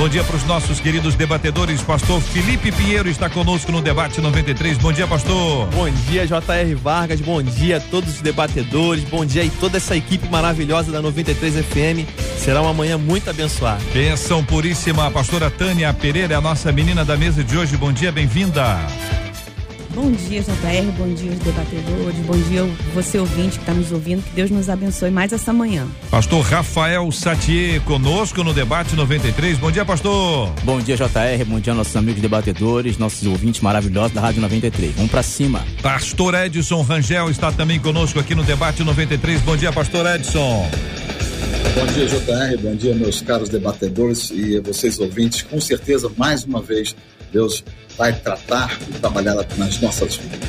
Bom dia para os nossos queridos debatedores. Pastor Felipe Pinheiro está conosco no debate 93. Bom dia, pastor. Bom dia, J.R. Vargas. Bom dia a todos os debatedores. Bom dia e toda essa equipe maravilhosa da 93 FM. Será uma manhã muito abençoada. Benção puríssima. A pastora Tânia Pereira, a nossa menina da mesa de hoje. Bom dia, bem-vinda. Bom dia, JR, bom dia os debatedores, bom dia você ouvinte que está nos ouvindo, que Deus nos abençoe mais essa manhã. Pastor Rafael Satier conosco no debate 93. Bom dia, pastor. Bom dia, JR, bom dia nossos amigos debatedores, nossos ouvintes maravilhosos da Rádio 93. Vamos para cima. Pastor Edson Rangel está também conosco aqui no debate 93. Bom dia, pastor Edson. Bom dia, JR. Bom dia, meus caros debatedores e vocês ouvintes. Com certeza, mais uma vez, Deus vai tratar e trabalhar nas nossas vidas.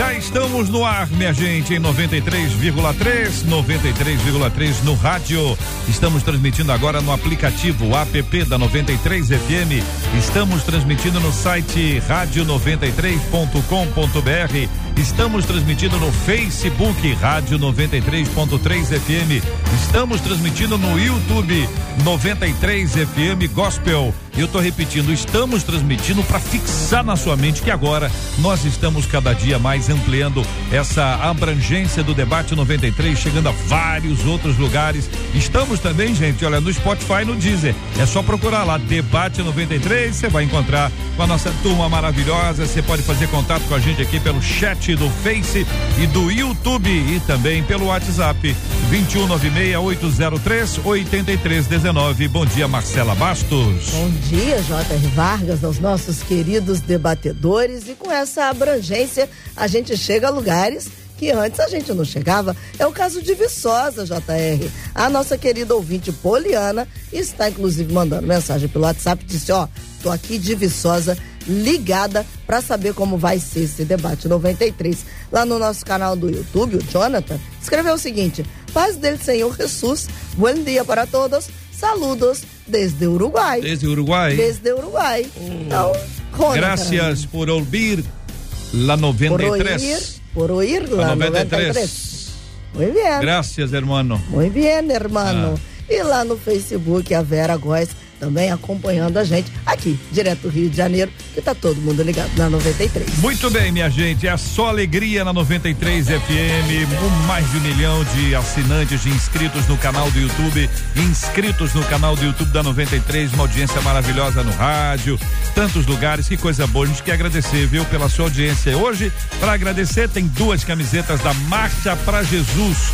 Já estamos no ar, minha gente, em 93,3, 93,3 no rádio. Estamos transmitindo agora no aplicativo app da 93 FM. Estamos transmitindo no site rádio93.com.br. Estamos transmitindo no Facebook Rádio 93.3 FM. Estamos transmitindo no YouTube 93 FM Gospel. Eu estou repetindo, estamos transmitindo para fixar na sua mente que agora nós estamos cada dia mais ampliando essa abrangência do debate 93, chegando a vários outros lugares. Estamos também, gente, olha, no Spotify, no Deezer. É só procurar lá Debate 93, você vai encontrar com a nossa turma maravilhosa. Você pode fazer contato com a gente aqui pelo chat do Face e do YouTube e também pelo WhatsApp 2196-803-8319. Bom dia, Marcela Bastos. Bom dia, J.R. Vargas, aos nossos queridos debatedores. E com essa abrangência, a gente chega a lugares que antes a gente não chegava. É o caso de Viçosa, JR. A nossa querida ouvinte Poliana está, inclusive, mandando mensagem pelo WhatsApp, disse, ó, tô aqui de Viçosa ligada para saber como vai ser esse debate 93. Lá no nosso canal do YouTube, o Jonathan escreveu o seguinte: Paz del Senhor Jesus, bom dia para todos, saludos desde Uruguai. Desde Uruguai? Desde Uruguai. Então, Rona, Gracias por ouvir la 93. Por oír, por la, la 93. 93. Muy bien. Gracias, hermano. Muy bien, hermano. Ah. E lá no Facebook, a Vera Góes também acompanhando a gente aqui, direto do Rio de Janeiro, que tá todo mundo ligado na 93. Muito bem, minha gente, é só alegria na 93 FM, mais de um milhão de assinantes, de inscritos no canal do YouTube, inscritos no canal do YouTube da 93, uma audiência maravilhosa no rádio, tantos lugares, que coisa boa, a gente quer agradecer, viu, pela sua audiência. Hoje, para agradecer, tem duas camisetas da Marcha para Jesus,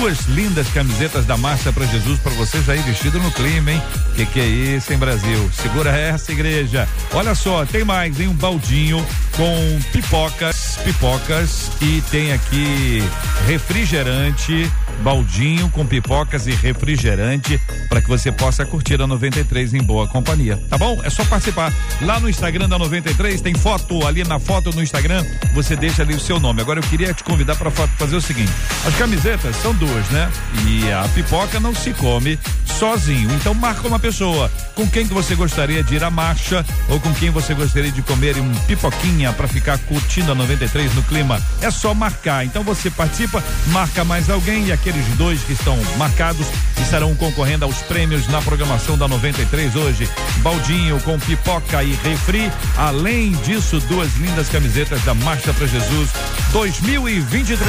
duas lindas camisetas da Marcha para Jesus para vocês aí vestido no clima, hein? Que que é isso? hein, Brasil? Segura essa, igreja. Olha só, tem mais, hein? Um baldinho com pipocas, pipocas e tem aqui refrigerante, baldinho com pipocas e refrigerante para que você possa curtir a 93 em boa companhia, tá bom? É só participar. Lá no Instagram da 93 tem foto, ali na foto no Instagram, você deixa ali o seu nome. Agora eu queria te convidar para fazer o seguinte: as camisetas são duas, né? E a pipoca não se come sozinho. Então marca uma pessoa com quem que você gostaria de ir à marcha ou com quem você gostaria de comer um pipoquinha para ficar curtindo a 93 no clima. É só marcar. Então você participa, marca mais alguém e aqueles dois que estão marcados estarão concorrendo aos prêmios na programação da 93 hoje. Baldinho com pipoca e refri. Além disso, duas lindas camisetas da Marcha para Jesus 2023.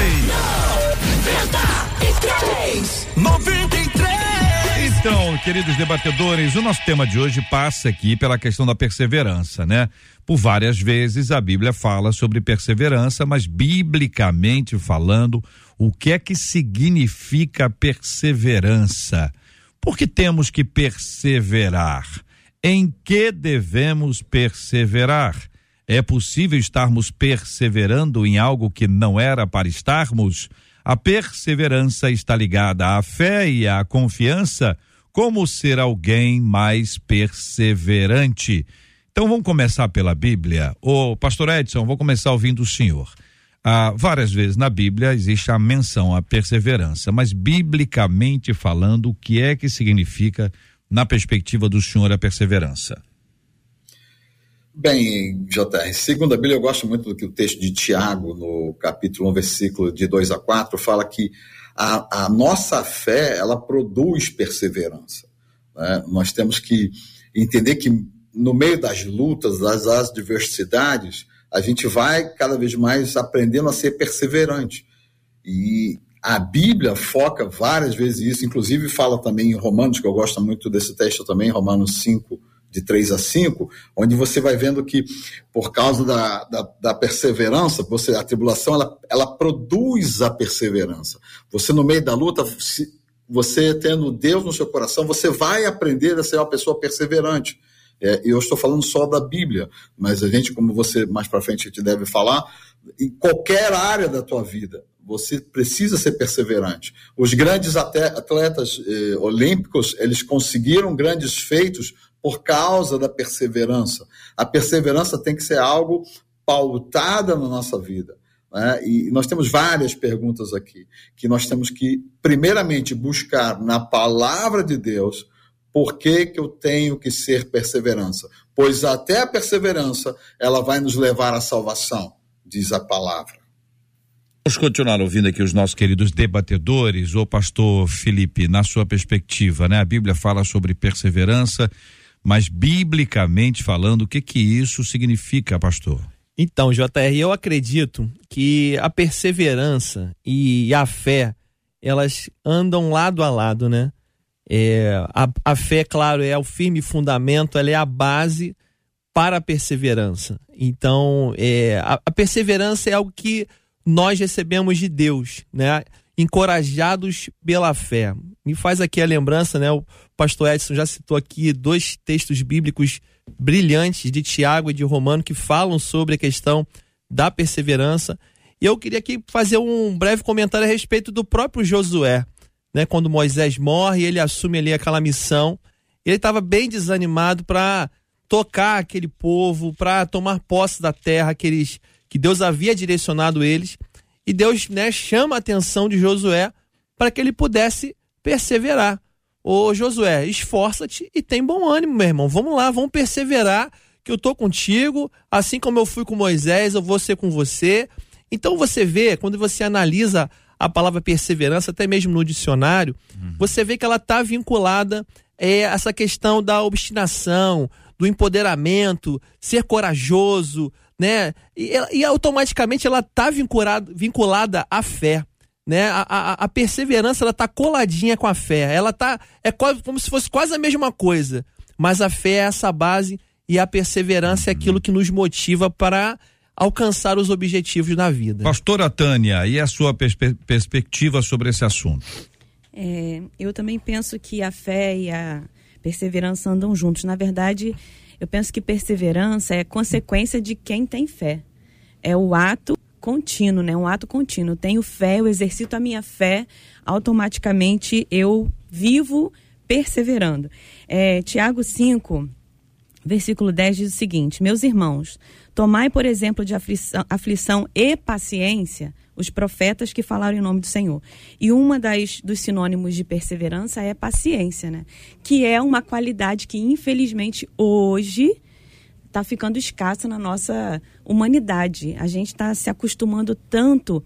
93! 93! Então, queridos debatedores, o nosso tema de hoje passa aqui pela questão da perseverança, né? Por várias vezes a Bíblia fala sobre perseverança, mas biblicamente falando, O que é que significa perseverança? Por que temos que perseverar? Em que devemos perseverar? É possível estarmos perseverando em algo que não era para estarmos? A perseverança está ligada à fé e à confiança. Como ser alguém mais perseverante? Então vamos começar pela Bíblia. Ô, pastor Edson, vou começar ouvindo o senhor. Ah, várias vezes na Bíblia existe a menção à perseverança, mas biblicamente falando, o que é que significa, na perspectiva do senhor, a perseverança? Bem, JR, segundo a Bíblia, eu gosto muito do que o texto de Tiago, no capítulo 1, versículo de 2 a 4, fala que a, a nossa fé, ela produz perseverança. Né? Nós temos que entender que no meio das lutas, das adversidades, a gente vai cada vez mais aprendendo a ser perseverante. E a Bíblia foca várias vezes isso, inclusive fala também em Romanos, que eu gosto muito desse texto também, Romanos 5, de 3 a 5, onde você vai vendo que, por causa da, da, da, perseverança, você, a tribulação ela, ela produz a perseverança. Você, no meio da luta, se, você tendo Deus no seu coração, você vai aprender a ser uma pessoa perseverante. É, eu estou falando só da Bíblia, mas a gente, como você mais para frente te deve falar, em qualquer área da tua vida, você precisa ser perseverante. Os grandes atletas eh, olímpicos, eles conseguiram grandes feitos por causa da perseverança. A perseverança tem que ser algo pautada na nossa vida. Né? E nós temos várias perguntas aqui, que nós temos que, primeiramente, buscar na palavra de Deus por que, que eu tenho que ser perseverança? Pois até a perseverança, ela vai nos levar à salvação, diz a palavra. Vamos continuar ouvindo aqui os nossos queridos debatedores. O pastor Felipe, na sua perspectiva, né? A Bíblia fala sobre perseverança, mas biblicamente falando, o que que isso significa, pastor? Então, JR, eu acredito que a perseverança e a fé, elas andam lado a lado, né? É, a, a fé, claro, é o firme fundamento, ela é a base para a perseverança. Então, é, a, a perseverança é algo que nós recebemos de Deus, né? Encorajados pela fé. Me faz aqui a lembrança, né? O pastor Edson já citou aqui dois textos bíblicos brilhantes de Tiago e de Romano que falam sobre a questão da perseverança. E eu queria aqui fazer um breve comentário a respeito do próprio Josué né, quando Moisés morre, ele assume ali aquela missão. Ele estava bem desanimado para tocar aquele povo, para tomar posse da terra que, eles, que Deus havia direcionado eles. E Deus né, chama a atenção de Josué para que ele pudesse perseverar. Ô Josué, esforça-te e tem bom ânimo, meu irmão. Vamos lá, vamos perseverar, que eu tô contigo. Assim como eu fui com Moisés, eu vou ser com você. Então você vê, quando você analisa a palavra perseverança, até mesmo no dicionário, uhum. você vê que ela está vinculada é, a essa questão da obstinação, do empoderamento, ser corajoso, né? E, e automaticamente ela está vinculada, vinculada à fé. Né? A, a, a perseverança ela está coladinha com a fé. Ela tá é quase, como se fosse quase a mesma coisa. Mas a fé é essa base e a perseverança é aquilo que nos motiva para alcançar os objetivos na vida. Pastora Tânia, e a sua perspe perspectiva sobre esse assunto? É, eu também penso que a fé e a perseverança andam juntos. Na verdade, eu penso que perseverança é consequência de quem tem fé. É o ato contínuo, né? Um ato contínuo. Tenho fé, eu exercito a minha fé, automaticamente eu vivo perseverando. É, Tiago 5, versículo 10 diz o seguinte: Meus irmãos, tomai por exemplo de aflição, aflição e paciência os profetas que falaram em nome do Senhor. E uma das dos sinônimos de perseverança é paciência, né? Que é uma qualidade que infelizmente hoje está ficando escassa na nossa humanidade. A gente está se acostumando tanto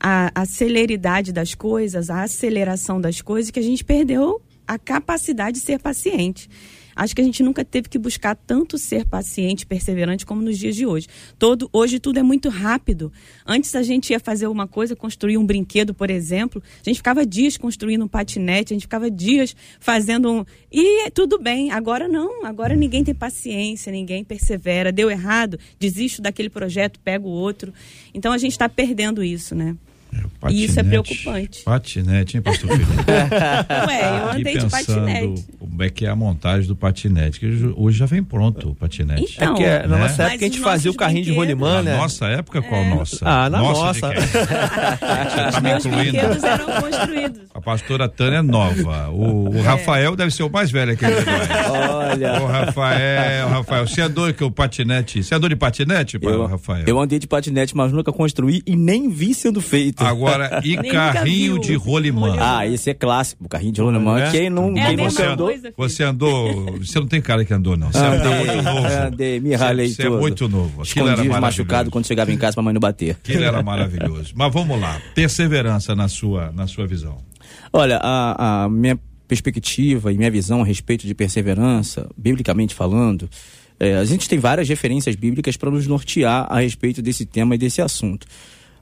à, à celeridade das coisas, à aceleração das coisas, que a gente perdeu a capacidade de ser paciente. Acho que a gente nunca teve que buscar tanto ser paciente, perseverante como nos dias de hoje. Todo, hoje tudo é muito rápido. Antes a gente ia fazer uma coisa, construir um brinquedo, por exemplo, a gente ficava dias construindo um patinete, a gente ficava dias fazendo um. E tudo bem, agora não, agora ninguém tem paciência, ninguém persevera. Deu errado, desisto daquele projeto, pego outro. Então a gente está perdendo isso, né? E isso é preocupante. Patinete, hein, pastor Felipe? Ué, eu andei de patinete. Como é que é a montagem do patinete? Que hoje- já vem pronto o patinete. É Então, que é, na né? nossa época a gente fazia o carrinho de rolimã, Na né? nossa época, qual nossa? Ah, na nossa. Você tá me Meus incluindo? brinquedos eram construídos. A pastora Tânia é nova. O, o Rafael deve ser o mais velho aqui. Olha. O Rafael, Rafael, você andou que o patinete? Você andou de patinete, Eu, Rafael? eu andei de patinete, mas nunca construí e nem vi sendo feito. Agora, e Nem carrinho de rolimã? Ah, esse é clássico, o carrinho de rolimã. É? Quem não, É quem andou? coisa. Você andou. Você não tem cara que andou, não. Você é muito novo. andei, me ralei Você é muito novo. Aquilo era Escondi maravilhoso. machucados quando chegava em casa pra mãe não bater. Aquilo era maravilhoso. Mas vamos lá. Perseverança na sua, na sua visão. Olha, a, a minha perspectiva e minha visão a respeito de perseverança, biblicamente falando, é, a gente tem várias referências bíblicas para nos nortear a respeito desse tema e desse assunto.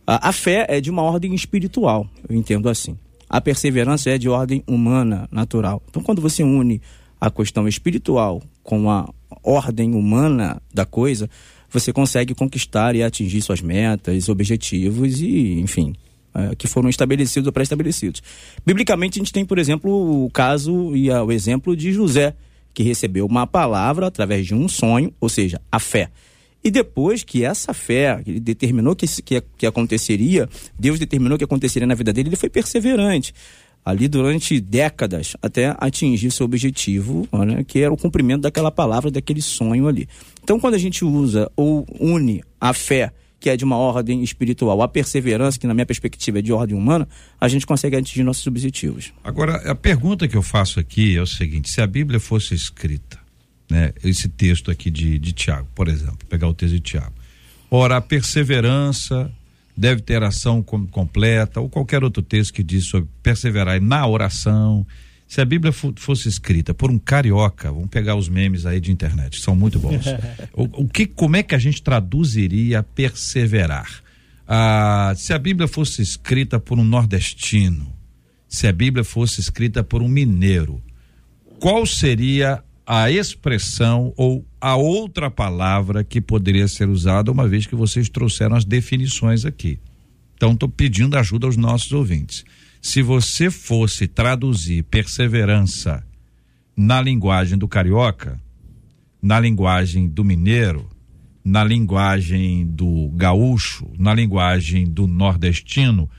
A, a fé é de uma ordem espiritual, eu entendo assim. A perseverança é de ordem humana, natural. Então, quando você une a questão espiritual com a ordem humana da coisa, você consegue conquistar e atingir suas metas, objetivos e, enfim, eh, que foram estabelecidos ou pré-estabelecidos. Biblicamente, a gente tem, por exemplo, o caso e o exemplo de José, que recebeu uma palavra através de um sonho, ou seja, a fé. E depois que essa fé, ele determinou que, que, que aconteceria, Deus determinou que aconteceria na vida dele, ele foi perseverante. Ali durante décadas, até atingir seu objetivo, né, que era o cumprimento daquela palavra, daquele sonho ali. Então, quando a gente usa ou une a fé, que é de uma ordem espiritual, a perseverança, que na minha perspectiva é de ordem humana, a gente consegue atingir nossos objetivos. Agora, a pergunta que eu faço aqui é o seguinte: se a Bíblia fosse escrita, né, esse texto aqui de, de Tiago, por exemplo, pegar o texto de Tiago. Ora, a perseverança deve ter ação com- completa, ou qualquer outro texto que diz sobre perseverar na oração. Se a Bíblia fo- fosse escrita por um carioca, vamos pegar os memes aí de internet, são muito bons. o, o que, como é que a gente traduziria perseverar? Ah, se a Bíblia fosse escrita por um nordestino, se a Bíblia fosse escrita por um mineiro, qual seria a expressão ou a outra palavra que poderia ser usada, uma vez que vocês trouxeram as definições aqui? Então, estou pedindo ajuda aos nossos ouvintes. Se você fosse traduzir perseverança na linguagem do carioca, na linguagem do mineiro, na linguagem do gaúcho, na linguagem do nordestino,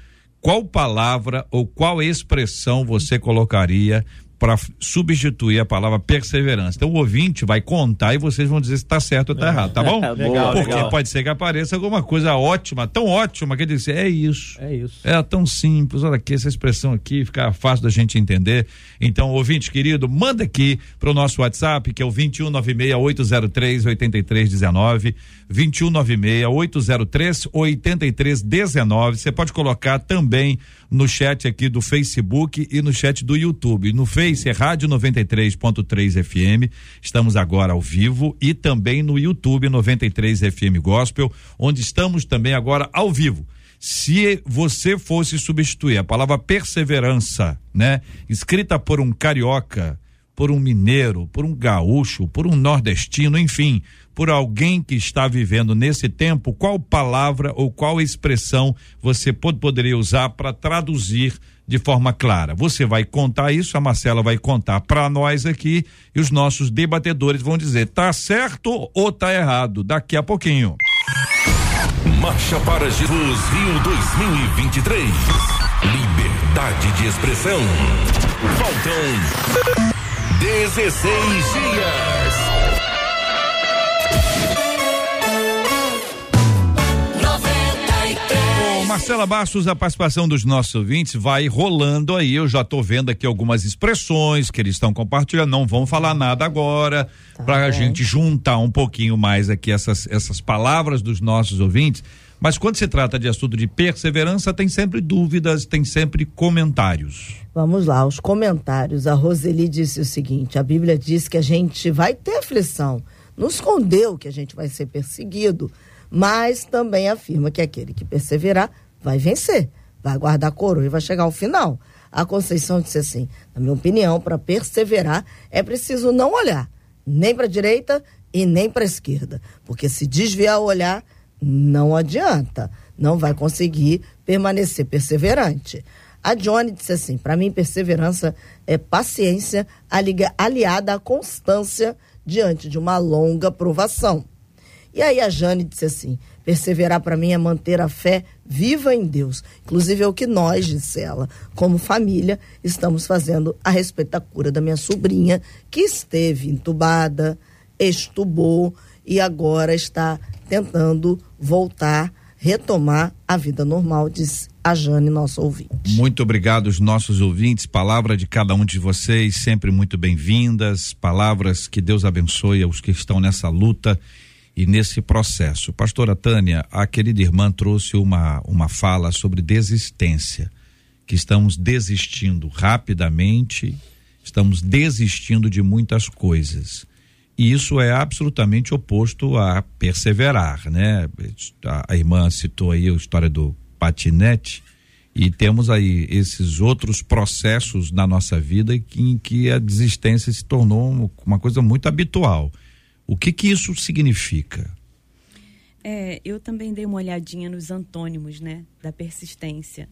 qual palavra ou qual expressão você colocaria para substituir a palavra perseverança? Então o ouvinte vai contar e vocês vão dizer se está certo ou está errado, tá bom? Legal, Porque legal. pode ser que apareça alguma coisa ótima, tão ótima, que dizer, é isso. É isso. É tão simples, olha aqui, essa expressão aqui fica fácil da gente entender. Então, ouvinte querido, manda aqui para o nosso WhatsApp, que é o 2196-803-8319. 2196-803-8319. Você pode colocar também no chat aqui do Facebook e no chat do YouTube. No Face é Rádio 93.3 FM. Estamos agora ao vivo e também no YouTube 93 FM Gospel, onde estamos também agora ao vivo se você fosse substituir a palavra perseverança, né, escrita por um carioca, por um mineiro, por um gaúcho, por um nordestino, enfim, por alguém que está vivendo nesse tempo, qual palavra ou qual expressão você pod- poderia usar para traduzir de forma clara? Você vai contar isso, a Marcela vai contar para nós aqui e os nossos debatedores vão dizer tá certo ou tá errado daqui a pouquinho. Marcha para Jesus Rio 2023. Liberdade de expressão. Faltam 16 dias. Marcela Bastos, a participação dos nossos ouvintes vai rolando aí. Eu já tô vendo aqui algumas expressões que eles estão compartilhando. Não vão falar nada agora, para a gente juntar um pouquinho mais aqui essas, essas palavras dos nossos ouvintes. Mas quando se trata de assunto de perseverança, tem sempre dúvidas, tem sempre comentários. Vamos lá, os comentários. A Roseli disse o seguinte: a Bíblia diz que a gente vai ter aflição. Não escondeu que a gente vai ser perseguido, mas também afirma que aquele que perseverar vai vencer, vai guardar a coroa e vai chegar ao final. A Conceição disse assim: na minha opinião, para perseverar é preciso não olhar nem para a direita e nem para a esquerda, porque se desviar o olhar, não adianta. não vai conseguir permanecer perseverante. A Johnny disse assim: para mim, perseverança é paciência aliada à constância diante de uma longa provação. E aí a Jane disse assim: perseverar para mim é manter a fé viva em Deus. Inclusive é o que nós, disse ela, como família, estamos fazendo a respeito da cura da minha sobrinha, que esteve entubada, estubou e agora está tentando voltar, retomar a vida normal, diz a Jane, nosso ouvinte. Muito obrigado, os nossos ouvintes. Palavra de cada um de vocês, sempre muito bem-vindas. Palavras que Deus abençoe aos que estão nessa luta e nesse processo. Pastora Tânia, a querida irmã trouxe uma, uma fala sobre desistência, que estamos desistindo rapidamente, estamos desistindo de muitas coisas. E isso é absolutamente oposto a perseverar, né? A, a irmã citou aí a história do patinete e temos aí esses outros processos na nossa vida em que a desistência se tornou uma coisa muito habitual. O que que isso significa? É, eu também dei uma olhadinha nos antônimos, né, da persistência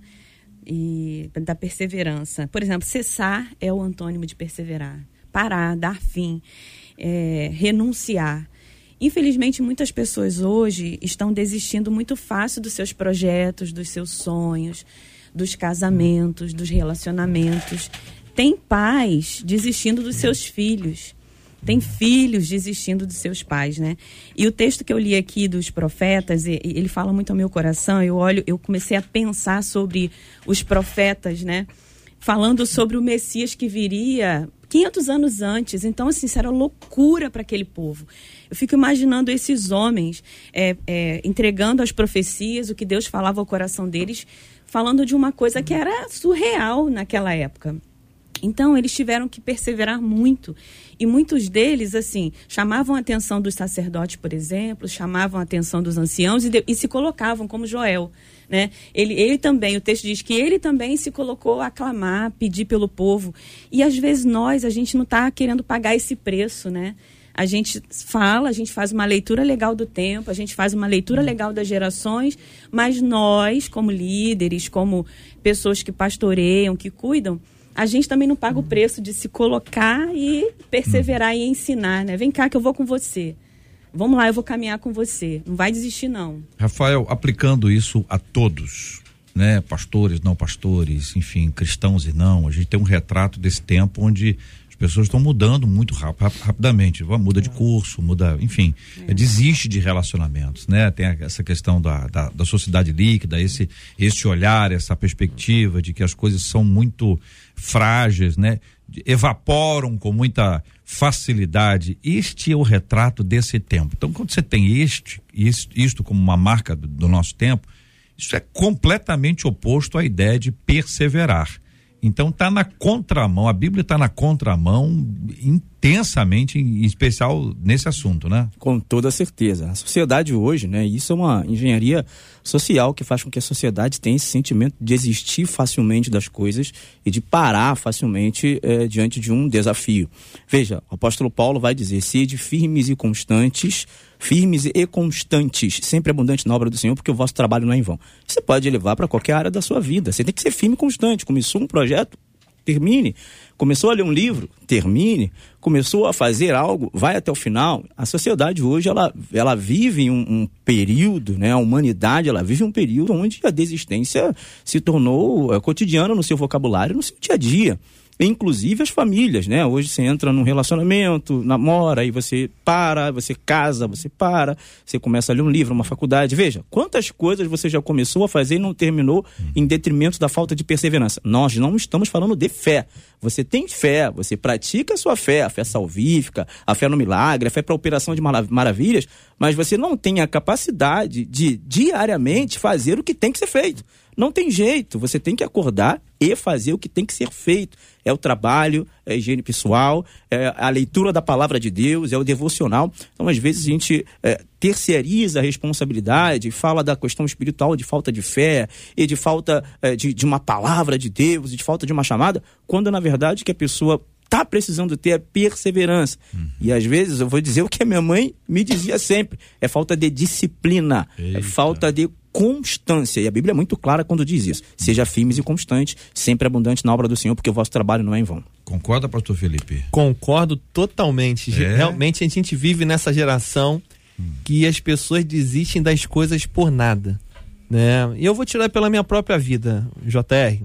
e da perseverança. Por exemplo, cessar é o antônimo de perseverar, parar, dar fim, é, renunciar. Infelizmente, muitas pessoas hoje estão desistindo muito fácil dos seus projetos, dos seus sonhos, dos casamentos, dos relacionamentos. Tem pais desistindo dos seus filhos tem filhos desistindo de seus pais, né? E o texto que eu li aqui dos profetas, ele fala muito ao meu coração. Eu olho, eu comecei a pensar sobre os profetas, né? Falando sobre o Messias que viria 500 anos antes. Então, assim, isso era loucura para aquele povo. Eu fico imaginando esses homens é, é, entregando as profecias, o que Deus falava ao coração deles, falando de uma coisa que era surreal naquela época. Então, eles tiveram que perseverar muito. E muitos deles, assim, chamavam a atenção dos sacerdotes, por exemplo, chamavam a atenção dos anciãos e, de, e se colocavam, como Joel. Né? Ele, ele também, o texto diz que ele também se colocou a clamar, pedir pelo povo. E às vezes nós, a gente não está querendo pagar esse preço, né? A gente fala, a gente faz uma leitura legal do tempo, a gente faz uma leitura legal das gerações, mas nós, como líderes, como pessoas que pastoreiam, que cuidam, a gente também não paga o preço de se colocar e perseverar e ensinar, né? Vem cá que eu vou com você. Vamos lá, eu vou caminhar com você. Não vai desistir, não. Rafael, aplicando isso a todos, né? Pastores, não pastores, enfim, cristãos e não, a gente tem um retrato desse tempo onde pessoas estão mudando muito rap rapidamente. Muda de curso, muda, enfim, é. desiste de relacionamentos, né? Tem essa questão da, da, da, sociedade líquida, esse, esse olhar, essa perspectiva de que as coisas são muito frágeis, né? Evaporam com muita facilidade. Este é o retrato desse tempo. Então, quando você tem este, isto, isto como uma marca do, do nosso tempo, isso é completamente oposto à ideia de perseverar. Então está na contramão, a Bíblia está na contramão intensamente, em especial nesse assunto, né? Com toda certeza. A sociedade hoje, né? Isso é uma engenharia social que faz com que a sociedade tenha esse sentimento de desistir facilmente das coisas e de parar facilmente eh, diante de um desafio. Veja, o apóstolo Paulo vai dizer: sede firmes e constantes firmes e constantes, sempre abundante na obra do Senhor, porque o vosso trabalho não é em vão. Você pode levar para qualquer área da sua vida. Você tem que ser firme e constante. Começou um projeto, termine. Começou a ler um livro, termine. Começou a fazer algo, vai até o final. A sociedade hoje ela, ela vive um, um período, né? A humanidade ela vive um período onde a desistência se tornou é, cotidiana no seu vocabulário, no seu dia a dia inclusive as famílias, né? Hoje você entra num relacionamento, namora, e você para, você casa, você para, você começa a ler um livro, uma faculdade. Veja, quantas coisas você já começou a fazer e não terminou em detrimento da falta de perseverança. Nós não estamos falando de fé. Você tem fé, você pratica a sua fé, a fé salvífica, a fé no milagre, a fé para operação de maravilhas, mas você não tem a capacidade de diariamente fazer o que tem que ser feito. Não tem jeito, você tem que acordar e fazer o que tem que ser feito. É o trabalho, é a higiene pessoal, é a leitura da palavra de Deus, é o devocional. Então, às vezes, a gente é, terceiriza a responsabilidade, fala da questão espiritual de falta de fé e de falta é, de, de uma palavra de Deus e de falta de uma chamada, quando na verdade que a pessoa está precisando ter a perseverança. Uhum. E às vezes eu vou dizer o que a minha mãe me dizia sempre: é falta de disciplina, é Eita. é falta de constância. E a Bíblia é muito clara quando diz isso. Seja firmes e constantes, sempre abundante na obra do Senhor, porque o vosso trabalho não é em vão. Concorda, pastor Felipe? Concordo totalmente. É? Realmente a gente vive nessa geração que as pessoas desistem das coisas por nada. Né? E eu vou tirar pela minha própria vida, JR.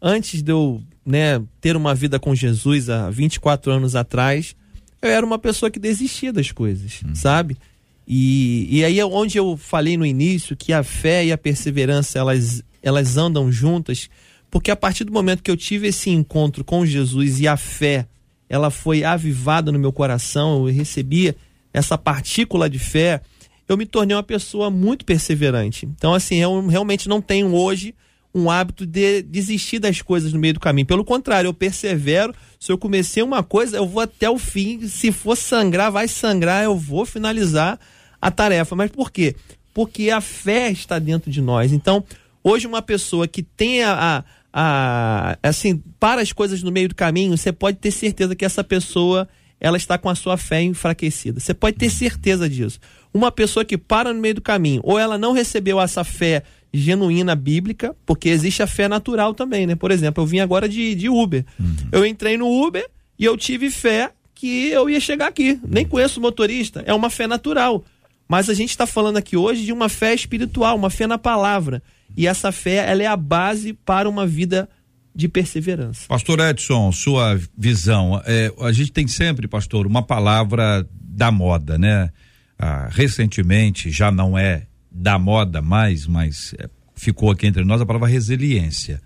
Antes de eu né, ter uma vida com Jesus há 24 anos atrás, eu era uma pessoa que desistia das coisas, sabe? E, e aí é onde eu falei no início que a fé e a perseverança elas, elas andam juntas, porque a partir do momento que eu tive esse encontro com Jesus e a fé ela foi avivada no meu coração, eu recebi essa partícula de fé, eu me tornei uma pessoa muito perseverante. Então, assim, eu realmente não tenho hoje um hábito de desistir das coisas no meio do caminho. Pelo contrário, eu persevero. Se eu comecei uma coisa, eu vou até o fim. Se for sangrar, vai sangrar, eu vou finalizar a tarefa. Mas por quê? Porque a fé está dentro de nós. Então, hoje, uma pessoa que tem a, a, a assim, para as coisas no meio do caminho, você pode ter certeza que essa pessoa ela está com a sua fé enfraquecida. Você pode ter certeza disso. Uma pessoa que para no meio do caminho, ou ela não recebeu essa fé genuína bíblica, porque existe a fé natural também, né? Por exemplo, eu vim agora de, de Uber. Eu entrei no Uber e eu tive fé que eu ia chegar aqui. Nem conheço o motorista, é uma fé natural. Mas a gente está falando aqui hoje de uma fé espiritual, uma fé na palavra. E essa fé, ela é a base para uma vida de perseverança. Pastor Edson, sua visão. É, a gente tem sempre, pastor, uma palavra da moda, né? Ah, recentemente, já não é da moda mais, mas é, ficou aqui entre nós a palavra resiliência.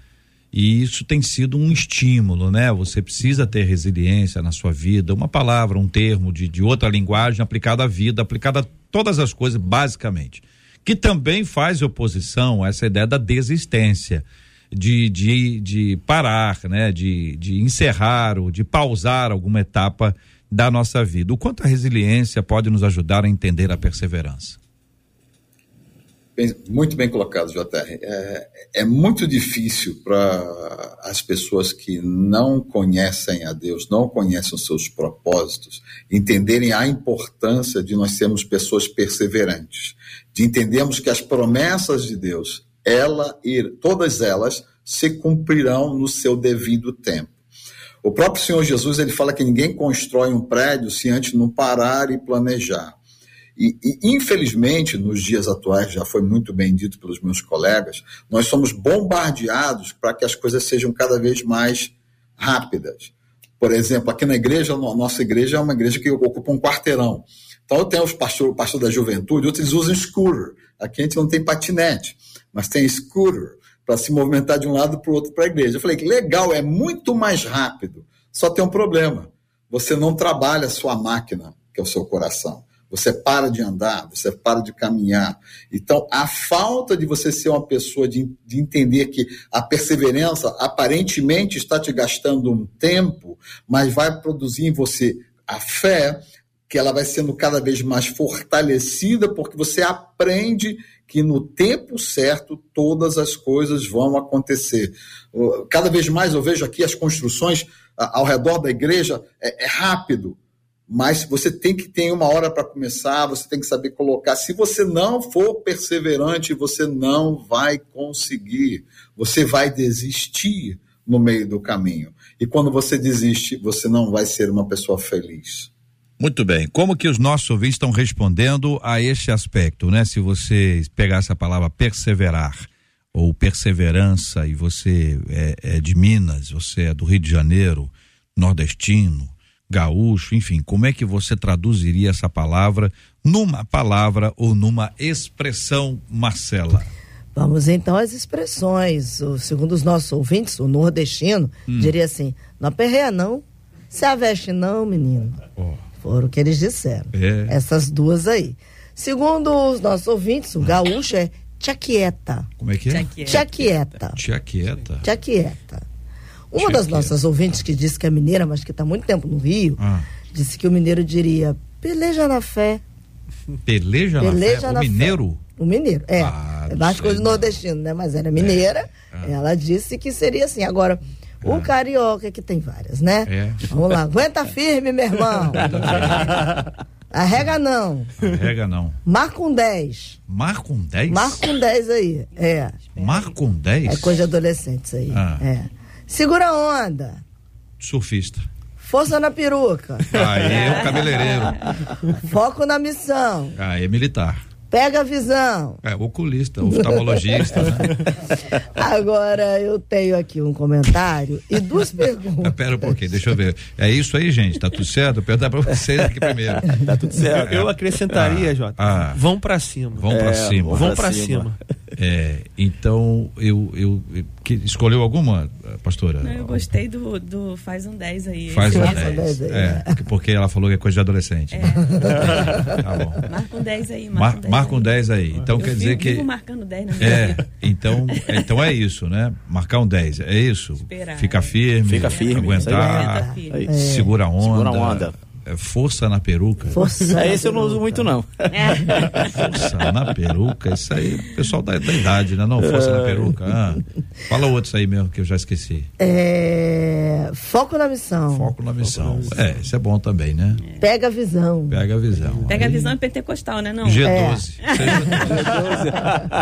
E isso tem sido um estímulo, né? Você precisa ter resiliência na sua vida, uma palavra, um termo de, de outra linguagem aplicada à vida, aplicada a todas as coisas, basicamente. Que também faz oposição a essa ideia da desistência de, de, de parar, né? De, de encerrar ou de pausar alguma etapa da nossa vida. O quanto a resiliência pode nos ajudar a entender a perseverança? Bem, muito bem colocado, JR. É, é muito difícil para as pessoas que não conhecem a Deus, não conhecem os seus propósitos, entenderem a importância de nós sermos pessoas perseverantes, de entendermos que as promessas de Deus, ela e todas elas se cumprirão no seu devido tempo. O próprio Senhor Jesus ele fala que ninguém constrói um prédio se antes não parar e planejar. E, e, infelizmente, nos dias atuais, já foi muito bem dito pelos meus colegas, nós somos bombardeados para que as coisas sejam cada vez mais rápidas. Por exemplo, aqui na igreja, a nossa igreja é uma igreja que ocupa um quarteirão. Então, eu tenho os pastores, o pastor da juventude, outros usam scooter. Aqui a gente não tem patinete, mas tem scooter para se movimentar de um lado para o outro para a igreja. Eu falei legal, é muito mais rápido. Só tem um problema: você não trabalha a sua máquina, que é o seu coração. Você para de andar, você para de caminhar. Então, a falta de você ser uma pessoa de, de entender que a perseverança aparentemente está te gastando um tempo, mas vai produzir em você a fé, que ela vai sendo cada vez mais fortalecida, porque você aprende que no tempo certo todas as coisas vão acontecer. Cada vez mais eu vejo aqui as construções ao redor da igreja, é, é rápido mas você tem que ter uma hora para começar, você tem que saber colocar. Se você não for perseverante, você não vai conseguir, você vai desistir no meio do caminho. E quando você desiste, você não vai ser uma pessoa feliz. Muito bem. Como que os nossos ouvintes estão respondendo a este aspecto, né? Se você pegar essa palavra perseverar ou perseverança e você é, é de Minas, você é do Rio de Janeiro, nordestino, gaúcho, enfim, como é que você traduziria essa palavra numa palavra ou numa expressão, Marcela? Vamos então às expressões. O, segundo os nossos ouvintes, o nordestino hum. diria assim: não aperreia não, se aveste não, menino. Oh. Foram o que eles disseram. É. Essas duas aí. Segundo os nossos ouvintes, o gaúcho é tia quieta. Como é que é? Tia quieta. Tia quieta. Tia quieta. Uma das nossas ouvintes que disse que é mineira, mas que está muito tempo no Rio, ah. disse que o mineiro diria: peleja na fé. Peleja, peleja na fé? o mineiro? Fé. O mineiro, é. Ah, mais coisa nordestino, né? Mas era mineira. É. Ah. Ela disse que seria assim. Agora, o ah. carioca, que tem várias, né? É. Vamos lá, aguenta firme, meu irmão. Arrega não. Arrega não. Marca um 10. Marca um 10? Marca um 10 aí. É. Marca um 10? É coisa de adolescente isso aí. Ah. É. Segura a onda. Surfista. Força na peruca. Aí o cabeleireiro. Foco na missão. Aí é militar. Pega a visão. É, oculista, oftalmologista, né? Agora eu tenho aqui um comentário e duas perguntas. Pera um pouquinho, deixa eu ver. É isso aí, gente? Tá tudo certo? Vou perguntar pra vocês aqui primeiro. Tá tudo certo. Eu acrescentaria, Ah, Jota. ah. Vão pra cima. Vão pra É, cima. Vão pra pra cima. cima. É, então, eu, eu, eu- que, escolheu alguma, pastora? Não, eu gostei do, do faz um 10 aí. Faz um Faz um 10. 10 aí, É, porque- ela falou que é coisa de adolescente. É. Tá bom. Marca um 10 aí. Mar- Marca um 10 marca um aí. 10 aí. Então Eu quer dizer que. Marcando 10 na minha É, vida. então, então é isso, né? Marcar um 10, é isso? Esperar, Fica é. firme, Fica firme, aguentar, Aguenta firme. Aí. segura a onda, Segura a onda. É, força na peruca. Força. É, esse eu não uso muito, não. Força na peruca, isso aí, pessoal da, da idade, né? Não, força na peruca. Ah, fala outros aí mesmo que eu já esqueci. É, foco na missão. Foco na missão. É, isso é bom também, né? Pega a visão. Pega a visão. Pega a Aí- visão pentecostal, né? Não. G12. Isso é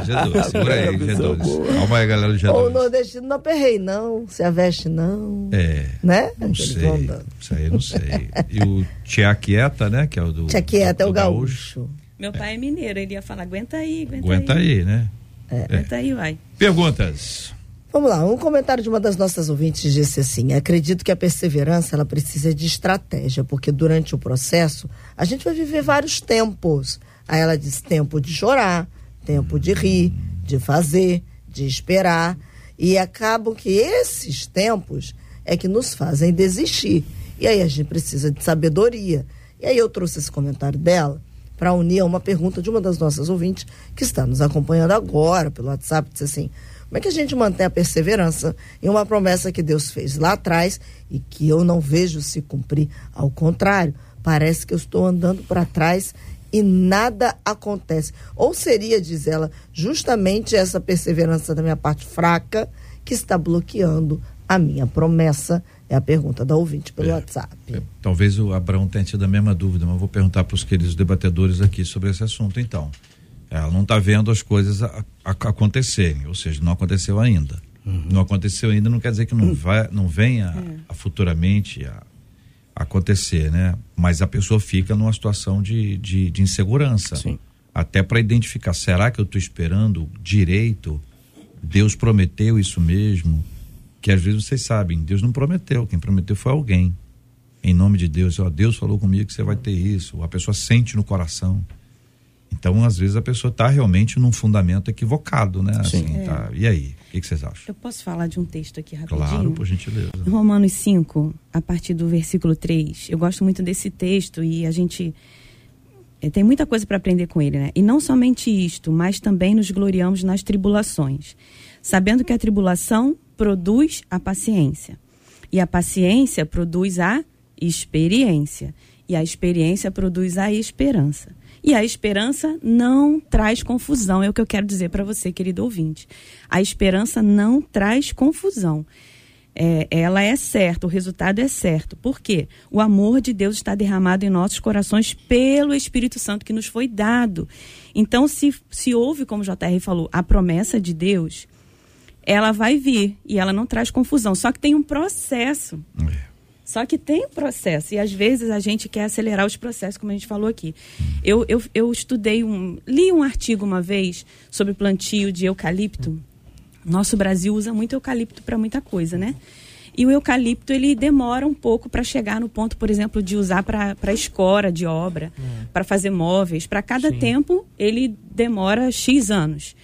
G12. G12, segura aí, G12. Calma aí, galera do Ou o G12. nordestino não aperrei, não. Se aveste, não. É. Né? Não Aqueles sei. Isso aí eu não sei. E o Tia Quieta, né? Que é o do. Tia Quieta é do o gaúcho. Meu pai é mineiro, ele ia falar, aguenta aí, aguenta, Aguenta aí, né? Aguenta aí, vai. Perguntas. Vamos lá, um comentário de uma das nossas ouvintes disse assim: acredito que a perseverança ela precisa de estratégia, porque durante o processo a gente vai viver vários tempos. Aí ela diz: tempo de chorar, tempo de rir, de fazer, de esperar. E acabam que esses tempos é que nos fazem desistir. E aí a gente precisa de sabedoria. E aí eu trouxe esse comentário dela para unir a uma pergunta de uma das nossas ouvintes que está nos acompanhando agora pelo WhatsApp, disse assim: como é que a gente mantém a perseverança em uma promessa que Deus fez lá atrás e que eu não vejo se cumprir? Ao contrário, parece que eu estou andando para trás e nada acontece. Ou seria, diz ela, justamente essa perseverança da minha parte fraca que está bloqueando a minha promessa? É a pergunta da ouvinte pelo É. WhatsApp. É, Talvez o Abraão tenha tido a mesma dúvida, mas eu vou perguntar para os queridos debatedores aqui sobre esse assunto, então. Ela não está vendo as coisas a- a- acontecerem, ou seja, não aconteceu ainda. Não aconteceu ainda não quer dizer que não, vai, não venha a- a futuramente a, acontecer, né? Mas a pessoa fica numa situação de, de, de insegurança. Sim. Até para identificar, será que eu estou esperando direito? Deus prometeu isso mesmo? Que às vezes vocês sabem, Deus não prometeu, quem prometeu foi alguém. Em nome de Deus, ó, Deus falou comigo que você vai ter isso. A pessoa sente no coração. Então, às vezes, a pessoa está realmente num fundamento equivocado, né? Sim. Assim, tá. E aí? O que, que vocês acham? Eu posso falar de um texto aqui rapidinho? Claro, por gentileza. Romanos 5, a partir do versículo 3. Eu gosto muito desse texto e a gente eh, tem muita coisa para aprender com ele, né? E não somente isto, mas também nos gloriamos nas tribulações, sabendo que a tribulação produz a paciência. E a paciência produz a experiência. E a experiência produz a esperança. E a esperança não traz confusão, é o que eu quero dizer para você, querido ouvinte. A esperança não traz confusão. É, ela é certa, o resultado é certo. Por quê? O amor de Deus está derramado em nossos corações pelo Espírito Santo que nos foi dado. Então, se, se houve, como o JR falou, a promessa de Deus, ela vai vir e ela não traz confusão. Só que tem um processo. É. Só que tem um processo e às vezes a gente quer acelerar os processos, como a gente falou aqui. Eu, eu, eu estudei um, li um artigo uma vez sobre plantio de eucalipto. Nosso Brasil usa muito eucalipto para muita coisa, né? E o eucalipto ele demora um pouco para chegar no ponto, por exemplo, de usar para escora de obra, para fazer móveis. Para cada Sim. tempo ele demora x anos.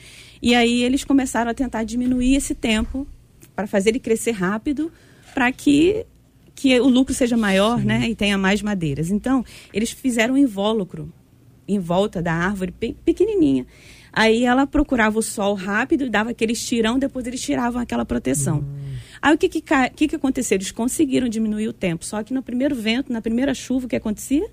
E aí eles começaram a tentar diminuir esse tempo para fazer ele crescer rápido, para que que o lucro seja maior, né, e tenha mais madeiras. Então, eles fizeram um invólucro em volta da árvore, pe- pequenininha. Aí ela procurava o sol rápido e dava aquele estirão, depois eles tiravam aquela proteção. Aí o que que, que que aconteceu? Eles conseguiram diminuir o tempo, só que no primeiro vento, na primeira chuva, o que acontecia?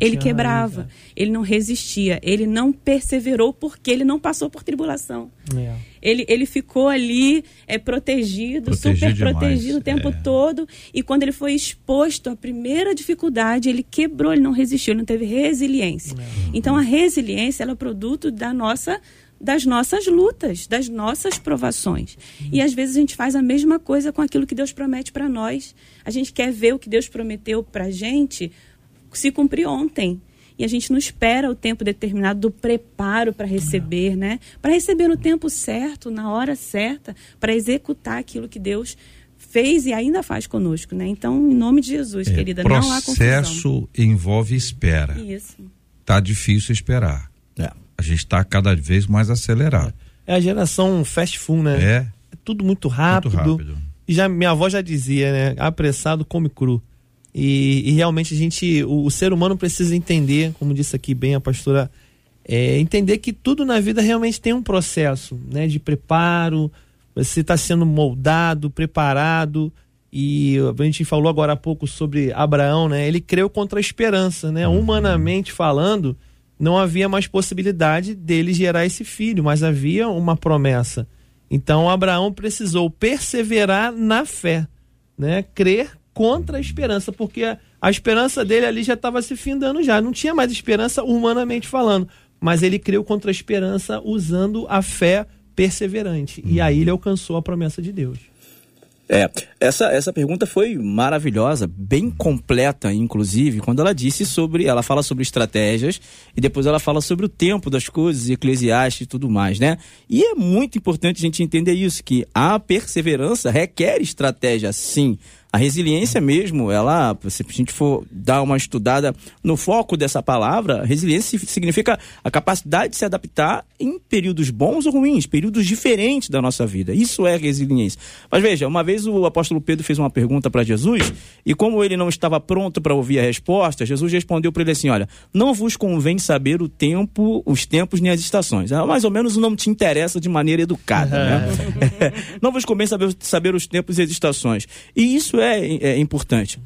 Ele quebrava, ele não resistia, ele não perseverou porque ele não passou por tribulação. É. Ele, ele ficou ali é, protegido, Protegi super demais. protegido o tempo é. todo. E quando ele foi exposto à primeira dificuldade, ele quebrou, ele não resistiu, ele não teve resiliência. É. Então a resiliência ela é produto da nossa das nossas lutas, das nossas provações. Uhum. E às vezes a gente faz a mesma coisa com aquilo que Deus promete para nós. A gente quer ver o que Deus prometeu para gente se cumprir ontem. E a gente não espera o tempo determinado do preparo para receber, né? Para receber no tempo certo, na hora certa, para executar aquilo que Deus fez e ainda faz conosco, né? Então, em nome de Jesus, é, querida, não há confusão. Processo envolve espera. Isso. Tá difícil esperar. É. A gente está cada vez mais acelerado. É a geração fast food, né? É. É tudo muito rápido. Muito rápido. E já minha avó já dizia, né? Apressado come cru. E, e realmente a gente, o, o, ser humano precisa entender, como disse aqui bem a pastora, é, entender que tudo na vida realmente tem um processo, né? De preparo, você está sendo moldado, preparado. E a gente falou agora há pouco sobre Abraão, né? Ele creu contra a esperança, né? Uhum. Humanamente falando, não havia mais possibilidade dele gerar esse filho, mas havia uma promessa. Então Abraão precisou perseverar na fé, né? Crer contra a esperança, porque a, esperança dele ali já estava se findando já, não tinha mais esperança humanamente falando, mas ele creu contra a esperança usando a fé perseverante. E aí ele alcançou a promessa de Deus. É, essa, essa pergunta foi maravilhosa, bem completa, inclusive, quando ela disse sobre. Ela fala sobre estratégias e depois ela fala sobre o tempo das coisas, Eclesiastes e tudo mais, né? E é muito importante a gente entender isso, que a perseverança requer estratégia, sim. A resiliência mesmo, ela, se a gente for dar uma estudada no foco dessa palavra, resiliência significa a capacidade de se adaptar em períodos bons ou ruins, períodos diferentes da nossa vida. Isso é resiliência. Mas veja, uma vez o apóstolo Pedro fez uma pergunta para Jesus, e como ele não estava pronto para ouvir a resposta, Jesus respondeu para ele assim: Olha, não vos convém saber o tempo, os tempos nem as estações. É, mais ou menos não te interessa de maneira educada. Né? não vos convém saber, saber os tempos e as estações. E isso é, é importante.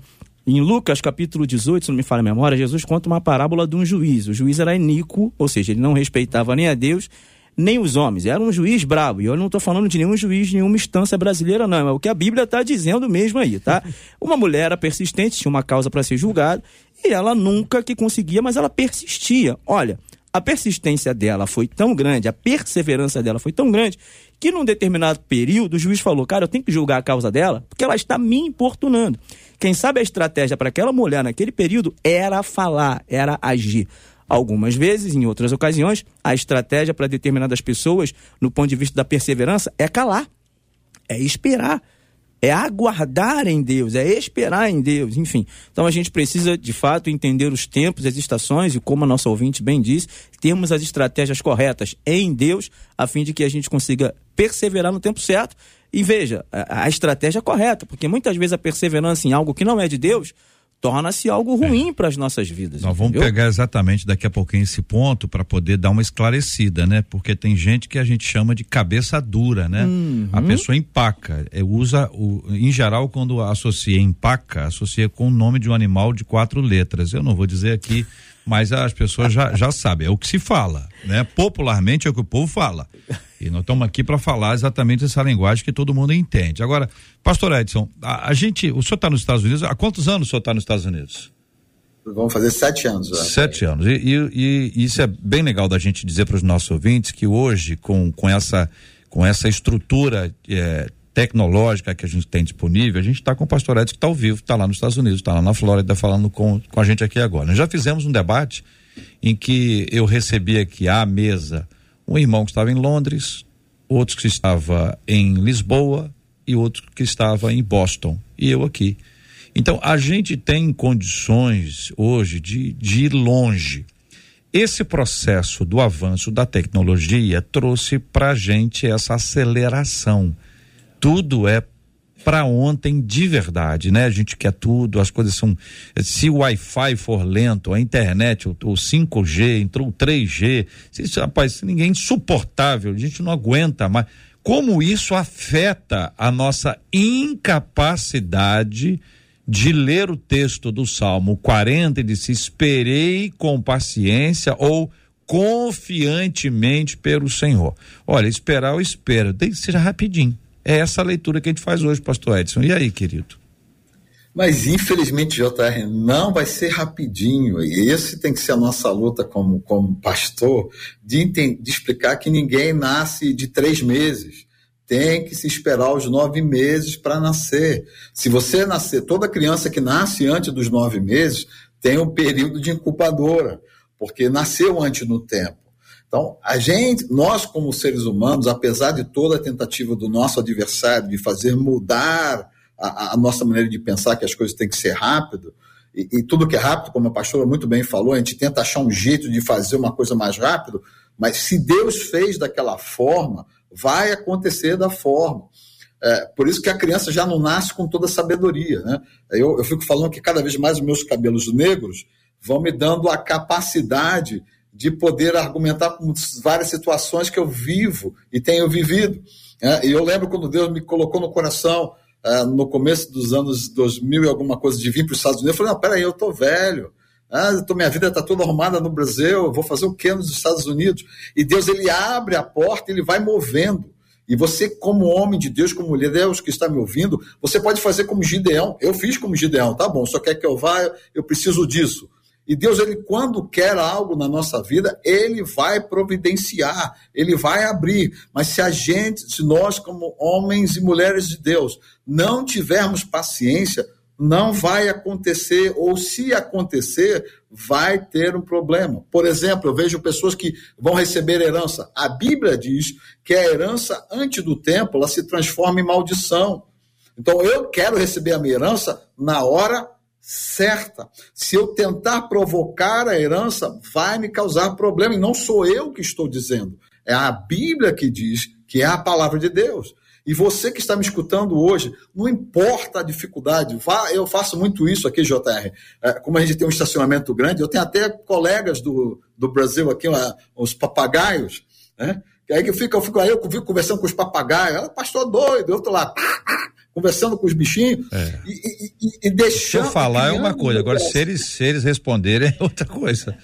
Em Lucas capítulo 18, se não me falha a memória, Jesus conta uma parábola de um juiz. O juiz era iníquo, ou seja, ele não respeitava nem a Deus, nem os homens. Era um juiz bravo. E eu não estou falando de nenhum juiz de nenhuma instância brasileira, não. É o que a Bíblia está dizendo mesmo aí, tá? Uma mulher era persistente, tinha uma causa para ser julgada, e ela nunca que conseguia, mas ela persistia. Olha, a persistência dela foi tão grande, a perseverança dela foi tão grande, que num determinado período o juiz falou: Cara, eu tenho que julgar a causa dela, porque ela está me importunando. Quem sabe a estratégia para aquela mulher naquele período era falar, era agir. Algumas vezes, em outras ocasiões, a estratégia para determinadas pessoas, no ponto de vista da perseverança, é calar, é esperar, é aguardar em Deus, é esperar em Deus, enfim. Então a gente precisa, de fato, entender os tempos, as estações e, como a nossa ouvinte bem diz, temos as estratégias corretas em Deus, a fim de que a gente consiga perseverar no tempo certo. E veja, a, a estratégia correta, porque muitas vezes a perseverança em algo que não é de Deus torna-se algo ruim é. para as nossas vidas. Nós entendeu? vamos pegar exatamente daqui a pouquinho esse ponto para poder dar uma esclarecida, né? Porque tem gente que a gente chama de cabeça dura, né? Uhum. A pessoa empaca, é, usa o, em geral quando associa empaca, associa com o nome de um animal de quatro letras. Eu não vou dizer aqui mas as pessoas já, já sabem, é o que se fala, né? Popularmente é o que o povo fala. E nós estamos aqui para falar exatamente essa linguagem que todo mundo entende. Agora, pastor Edson, a, a gente, o senhor está nos Estados Unidos, há quantos anos o senhor está nos Estados Unidos? Vamos fazer sete anos. Já. Sete anos. E, e, e, isso é bem legal da gente dizer para os nossos ouvintes que hoje, com, com, essa, com essa estrutura é, tecnológica que a gente tem disponível, a gente está com o pastor Edson que está ao vivo, está lá nos Estados Unidos, está lá na Flórida falando com, com a gente aqui agora. Nós já fizemos um debate em que eu recebi aqui à mesa um irmão que estava em Londres, outro que estava em Lisboa e outro que estava em Boston e eu aqui. Então a gente tem condições hoje de, de ir longe. Esse processo do avanço da tecnologia trouxe para a gente essa aceleração tudo é para ontem de verdade, né? A gente quer tudo, as coisas são. Se o Wi-Fi for lento, a internet, o, o 5G, entrou o 3G, se, rapaz, ninguém é insuportável, a gente não aguenta mais. Como isso afeta a nossa incapacidade de ler o texto do Salmo 40 e disse: Esperei com paciência ou confiantemente pelo Senhor. Olha, esperar eu espero, desde que seja rapidinho. É essa a leitura que a gente faz hoje, pastor Edson. E aí, querido? Mas infelizmente, JR, não vai ser rapidinho. E esse tem que ser a nossa luta como, como pastor, de, de explicar que ninguém nasce de três meses. Tem que se esperar os nove meses para nascer. Se você nascer, toda criança que nasce antes dos nove meses tem um período de incubadora, porque nasceu antes no tempo. Então, a gente, nós como seres humanos, apesar de toda a tentativa do nosso adversário de fazer mudar a, a, nossa maneira de pensar que as coisas têm que ser rápido, e, e, tudo que é rápido, como a pastora muito bem falou, a gente tenta achar um jeito de fazer uma coisa mais rápido, mas se Deus fez daquela forma, vai acontecer da forma. É, por isso que a criança já não nasce com toda a sabedoria. Né? Eu, eu fico falando que cada vez mais os meus cabelos negros vão me dando a capacidade de poder argumentar com várias situações que eu vivo e tenho vivido. É, e eu lembro quando Deus me colocou no coração uh, no começo dos anos 2000 e alguma coisa de vir para os Estados Unidos, eu falei, não, peraí, eu estou velho, ah, tô, minha vida está toda arrumada no Brasil, eu vou fazer o que nos Estados Unidos? E Deus, ele abre a porta, ele vai movendo. E você, como homem de Deus, como mulher de Deus que está me ouvindo, você pode fazer como Gideão. Eu fiz como Gideão, tá bom, só quer que eu vá, eu preciso disso. E Deus, ele quando quer algo na nossa vida, ele vai providenciar, ele vai abrir. Mas se a gente, se nós como homens e mulheres de Deus não tivermos paciência, não vai acontecer ou se acontecer, vai ter um problema. Por exemplo, eu vejo pessoas que vão receber herança. A Bíblia diz que a herança antes do tempo, ela se transforma em maldição. Então eu quero receber a minha herança na hora certa. Se eu tentar provocar a herança, vai me causar problema. E não sou eu que estou dizendo. É a Bíblia que diz que é a palavra de Deus. E você que está me escutando hoje, não importa a dificuldade, eu faço muito isso aqui, JR. É, como a gente tem um estacionamento grande, eu tenho até colegas do, do Brasil aqui, os papagaios, né? Que aí que eu fico, eu fico aí, eu fico conversando com os papagaios, ela, pastor doido, eu estou lá, conversando com os bichinhos é. e, e, e, deixando. Se eu falar é uma coisa, agora se eles, se eles responderem é outra coisa.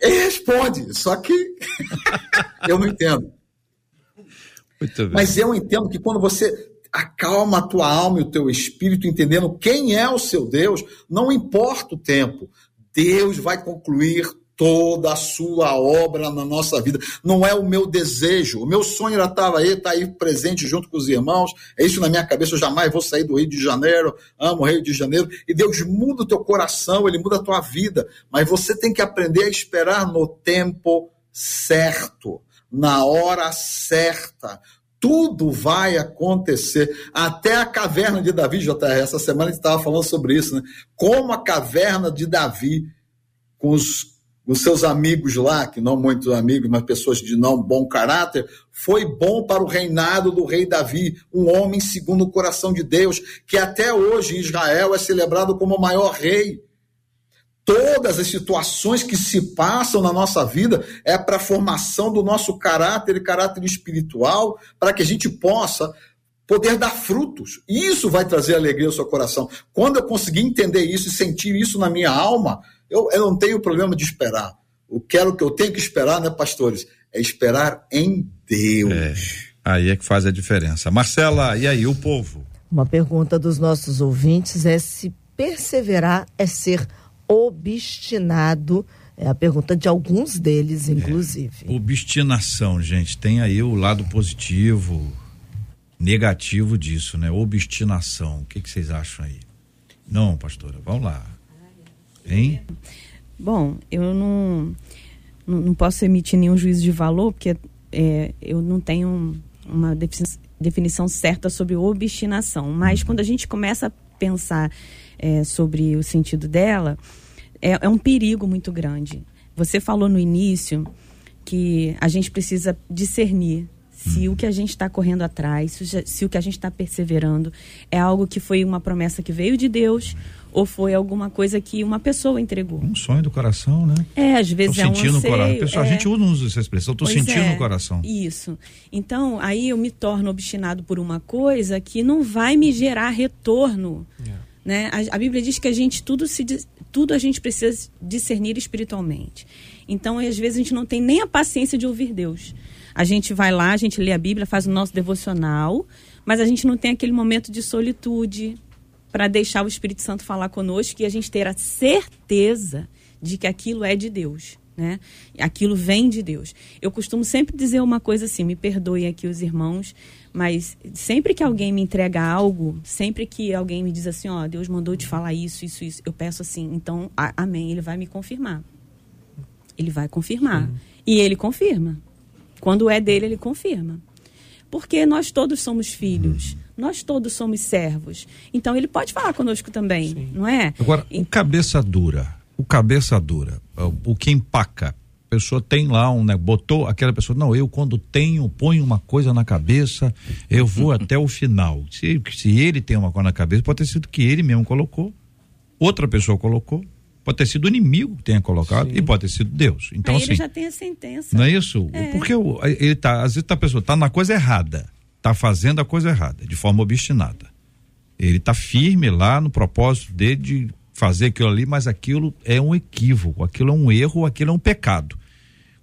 Ele responde, só que eu não entendo. Mas eu entendo que quando você acalma a tua alma e o teu espírito, entendendo quem é o seu Deus, não importa o tempo, Deus vai concluir toda a sua obra na nossa vida. Não é o meu desejo. O meu sonho já estava aí, está aí presente junto com os irmãos. É isso na minha cabeça. Eu jamais vou sair do Rio de Janeiro. Amo o Rio de Janeiro. E Deus muda o teu coração, Ele muda a tua vida. Mas você tem que aprender a esperar no tempo certo, na hora certa tudo vai acontecer. Até a caverna de Davi, JR, essa semana a gente estava falando sobre isso, né? Como a caverna de Davi, com os os seus amigos lá, que não muitos amigos, mas pessoas de não bom caráter, foi bom para o reinado do rei Davi, um homem segundo o coração de Deus, que até hoje Israel é celebrado como o maior rei. Todas as situações que se passam na nossa vida é para a formação do nosso caráter e caráter espiritual, para que a gente possa poder dar frutos. Isso vai trazer alegria ao seu coração. Quando eu conseguir entender isso e sentir isso na minha alma, eu, eu não tenho problema de esperar. O que o que eu tenho que esperar, né, pastores? É esperar em Deus. É, aí é que faz a diferença. Marcela, e aí, o povo? Uma pergunta dos nossos ouvintes é se perseverar é ser obstinado. É a pergunta de alguns deles, é. inclusive. É, obstinação, gente, tem aí o lado positivo, negativo disso, né? Obstinação. O que, que vocês acham aí? Não, pastora, vamos lá. Hein? Bom, eu não, não posso emitir nenhum juízo de valor, porque é, eu não tenho uma definição certa sobre obstinação. Mas quando a gente começa a pensar é, sobre o sentido dela, é, é um perigo muito grande. Você falou no início que a gente precisa discernir se o que a gente está correndo atrás, se, o que a gente está perseverando é algo que foi uma promessa que veio de Deus ou foi alguma coisa que uma pessoa entregou. Um sonho do coração, né? É, às vezes tô é um sentindo anseio, no coração. Pessoal, é... a gente usa essa expressão, estou sentindo é, no coração. Isso. Então, aí eu me torno obstinado por uma coisa que não vai me gerar retorno. É. Né? A, a, Bíblia diz que a gente tudo, se, tudo a gente precisa discernir espiritualmente. Então, às vezes, a gente não tem nem a paciência de ouvir Deus. A gente vai lá, a gente lê a Bíblia, faz o nosso devocional, mas a gente não tem aquele momento de solitude para deixar o Espírito Santo falar conosco e a gente ter a certeza de que aquilo é de Deus. Né? Aquilo vem de Deus. Eu costumo sempre dizer uma coisa assim, me perdoem aqui os irmãos, mas sempre que alguém me entrega algo, sempre que alguém me diz assim, ó, Deus mandou te falar isso, isso, isso, eu peço assim, então, a, amém, ele vai me confirmar. Ele vai confirmar. Sim. E ele confirma. Quando é dele, ele confirma. Porque nós todos somos filhos. Nós todos somos servos. Então ele pode falar conosco também, Sim. não é? Agora, o cabeça dura, o cabeça dura, o que empaca, a pessoa tem lá um, né, botou aquela pessoa, não, eu quando tenho, ponho uma coisa na cabeça, eu vou até o final. Se, se ele tem uma coisa na cabeça, pode ter sido que ele mesmo colocou, outra pessoa colocou, pode ter sido o inimigo que tenha colocado Sim. e pode ter sido Deus. Então Aí assim, ele já tem a sentença. Não é isso? É. Porque ele tá, às vezes tá a pessoa tá na coisa errada, tá fazendo a coisa errada, de forma obstinada. Ele tá firme lá no propósito dele de fazer aquilo ali, mas aquilo é um equívoco, aquilo é um erro, aquilo é um pecado.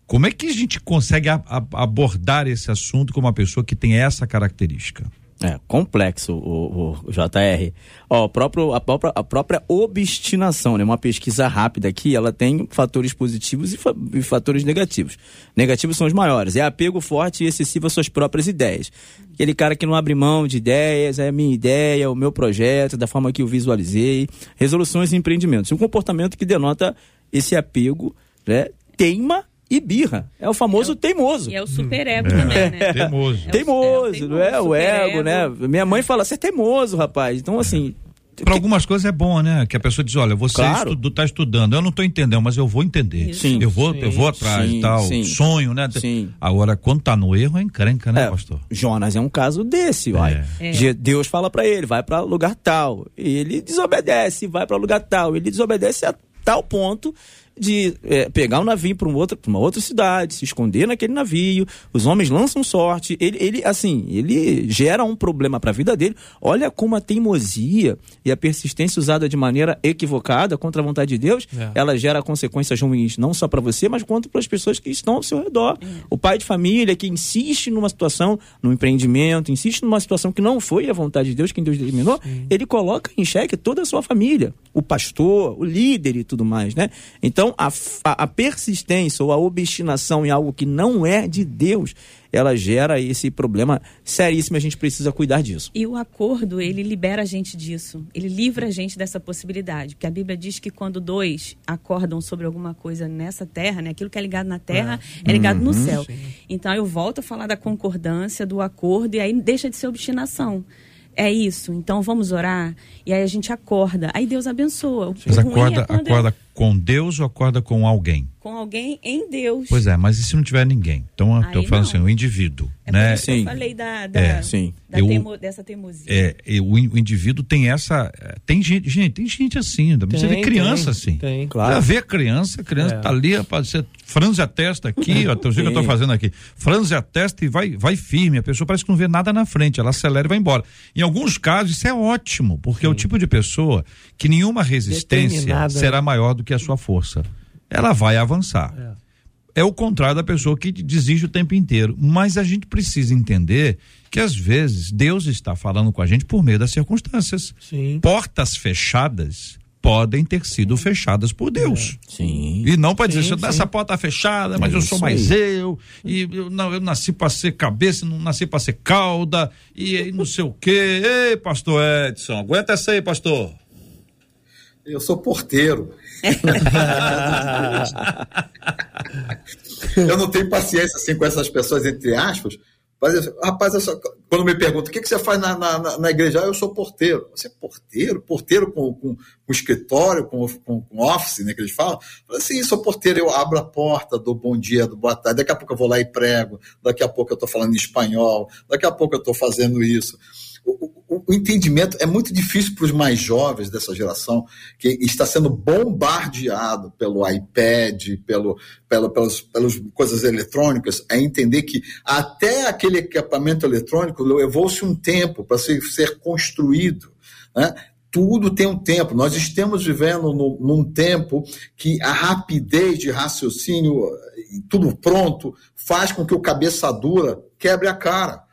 Como é que a gente consegue a, a, abordar esse assunto com uma pessoa que tem essa característica? É, complexo o, o, JR. Ó, o próprio, a, própria, a própria obstinação, né? Uma pesquisa rápida aqui, ela tem fatores positivos e, fa e, fatores negativos. Negativos são os maiores. É apego forte e excessivo às suas próprias ideias. Aquele cara que não abre mão de ideias, é a minha ideia, o meu projeto, da forma que eu visualizei. Resoluções e empreendimentos. Um comportamento que denota esse apego, né? Teima e birra. É o famoso é o, teimoso. E é o superego hum. também, né? Teimoso. É teimoso, é, não é? O ego, né? Minha mãe fala, você é teimoso, rapaz. Então, assim. Para algumas coisas é bom, né? Que a pessoa diz, olha, você claro. estudo, tá estudando, eu não estou entendendo, mas eu vou entender. Sim, eu vou, sim, eu vou atrás e tal. Sim. Sonho, né? Sim. Agora, quando tá no erro, é encrenca, né, é, pastor? Jonas é um caso desse, vai. É. Deus fala para ele, vai para lugar tal. Ele desobedece, vai para lugar tal. Ele desobedece a tal ponto de é, pegar um navio para um outro, uma outra cidade, se esconder naquele navio. Os homens lançam sorte. Ele, ele assim, ele gera um problema para a vida dele. Olha como a teimosia e a persistência usada de maneira equivocada contra a vontade de Deus, é. ela gera consequências ruins não só para você, mas quanto para as pessoas que estão ao seu redor. É. O pai de família que insiste numa situação, num empreendimento, insiste numa situação que não foi a vontade de Deus, quem Deus determinou, Sim. ele coloca em xeque toda a sua família, o pastor, o líder e tudo mais, né? Então então, a, a, a, persistência ou a obstinação em algo que não é de Deus, ela gera esse problema seríssimo. A gente precisa cuidar disso. E o acordo, ele libera a gente disso. Ele livra a gente dessa possibilidade. Porque a Bíblia diz que quando dois acordam sobre alguma coisa nessa terra, né, aquilo que é ligado na terra é, é ligado uhum, no céu. Sim. Então, eu volto a falar da concordância, do acordo, e aí deixa de ser obstinação é isso, então vamos orar. E aí a gente acorda. Aí Deus abençoa. Mas acorda, é acorda com Deus ou acorda com alguém? Com alguém em Deus. Pois é, mas e se não tiver ninguém? Então eu tô falando não. assim, o indivíduo. É né? sim. eu falei da, da, é, sim. Da eu, temo, dessa teimosia. É, eu, o indivíduo tem essa. Tem gente, gente, tem gente assim, tem, você vê criança tem, assim. Tem, claro. Você vê criança, a criança é. tá ali, ser franze a testa aqui, ó, o que eu tô fazendo aqui. Franze a testa e vai, vai firme. A pessoa parece que não vê nada na frente, ela acelera e vai embora. Em alguns casos, isso é ótimo, porque Sim. é o tipo de pessoa que nenhuma resistência será maior do que a sua força. Ela vai avançar. É. é o contrário da pessoa que desiste o tempo inteiro. Mas a gente precisa entender que às vezes Deus está falando com a gente por meio das circunstâncias. Sim. Portas fechadas podem ter sido fechadas por Deus. É. Sim. E não para dizer, sim, essa porta tá fechada, mas é eu sou mais aí. eu, e eu, não, eu nasci para ser cabeça, não nasci para ser cauda, e, e, não sei o quê. Ei, pastor Edson, aguenta essa aí, pastor. Eu sou porteiro. eu não tenho paciência assim com essas pessoas, entre aspas, mas, rapaz, essa, quando me perguntam o que, que você faz na, na, na igreja, eu sou porteiro. Você é porteiro? Porteiro com, com, com escritório, com, com, com, office, né, que eles falam? Eu sim, sou porteiro, eu abro a porta, dou bom dia, do boa tarde, daqui a pouco eu vou lá e prego, daqui a pouco eu estou falando em espanhol, daqui a pouco eu estou fazendo isso o, o, entendimento é muito difícil para os mais jovens dessa geração, que está sendo bombardeado pelo iPad, pelo, pelo, pelas, pelas coisas eletrônicas, é entender que até aquele equipamento eletrônico levou-se um tempo para ser, ser construído. Né? tudo tem um tempo. Nós estamos vivendo no, num tempo que a rapidez de raciocínio, tudo pronto, faz com que o cabeça dura quebre a cara.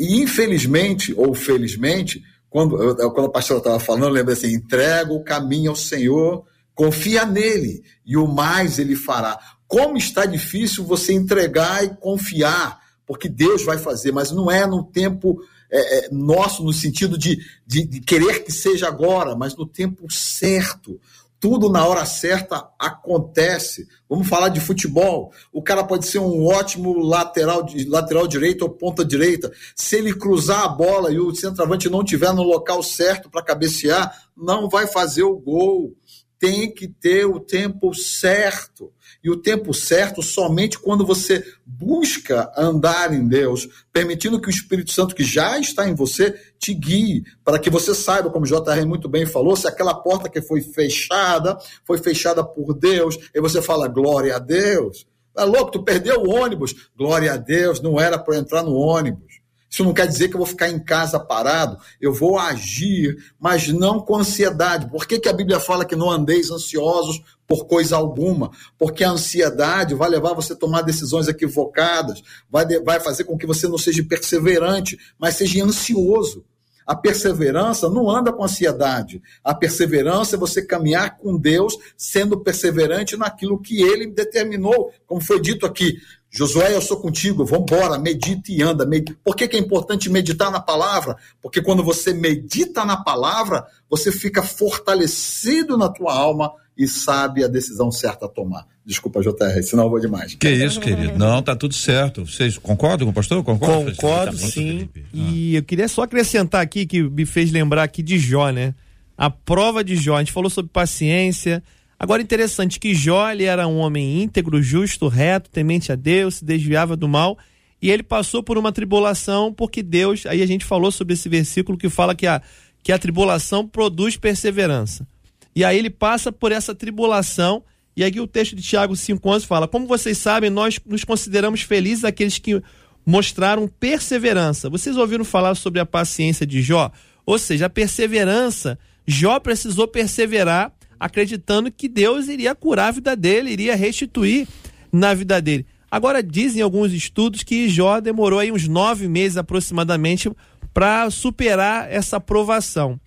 E infelizmente, ou felizmente, quando, quando a pastora estava falando, eu lembro assim: entrega o caminho ao Senhor, confia nele, e o mais ele fará. Como está difícil você entregar e confiar, porque Deus vai fazer, mas não é no tempo é, é, nosso, no sentido de, de, de querer que seja agora, mas no tempo certo tudo na hora certa acontece. Vamos falar de futebol. O cara pode ser um ótimo lateral, lateral direito ou ponta direita. Se ele cruzar a bola e o centroavante não tiver no local certo para cabecear, não vai fazer o gol. Tem que ter o tempo certo e o tempo certo somente quando você busca andar em Deus, permitindo que o Espírito Santo que já está em você te guie, para que você saiba, como o JR muito bem falou, se aquela porta que foi fechada, foi fechada por Deus, e você fala glória a Deus. É louco, tu perdeu o ônibus. Glória a Deus, não era para entrar no ônibus. Isso não quer dizer que eu vou ficar em casa parado, eu vou agir, mas não com ansiedade. Por que, que a Bíblia fala que não andeis ansiosos por coisa alguma? Porque a ansiedade vai levar você a tomar decisões equivocadas, vai, vai fazer com que você não seja perseverante, mas seja ansioso. A perseverança não anda com ansiedade. A perseverança é você caminhar com Deus, sendo perseverante naquilo que ele determinou, como foi dito aqui. Josué, eu sou contigo, vamos embora, medita e anda. Por que, que é importante meditar na palavra? Porque quando você medita na palavra, você fica fortalecido na tua alma e sabe a decisão certa a tomar. Desculpa, JR, senão eu vou demais. Que isso, querido. Não, tá tudo certo. Vocês concordam com o pastor? Concordo, Concordo sim. E eu queria só acrescentar aqui, que me fez lembrar aqui de Jó, né? A prova de Jó. A gente falou sobre paciência, Agora, interessante que Jó ele era um homem íntegro, justo, reto, temente a Deus, se desviava do mal, e ele passou por uma tribulação porque Deus, aí a gente falou sobre esse versículo que fala que a, que a tribulação produz perseverança. E aí ele passa por essa tribulação, e aqui o texto de Tiago 5,11 fala: Como vocês sabem, nós nos consideramos felizes aqueles que mostraram perseverança. Vocês ouviram falar sobre a paciência de Jó? Ou seja, a perseverança, Jó precisou perseverar acreditando que Deus iria curar a vida dele, iria restituir na vida dele. Agora, dizem alguns estudos que Jó demorou aí uns nove meses aproximadamente para superar essa provação.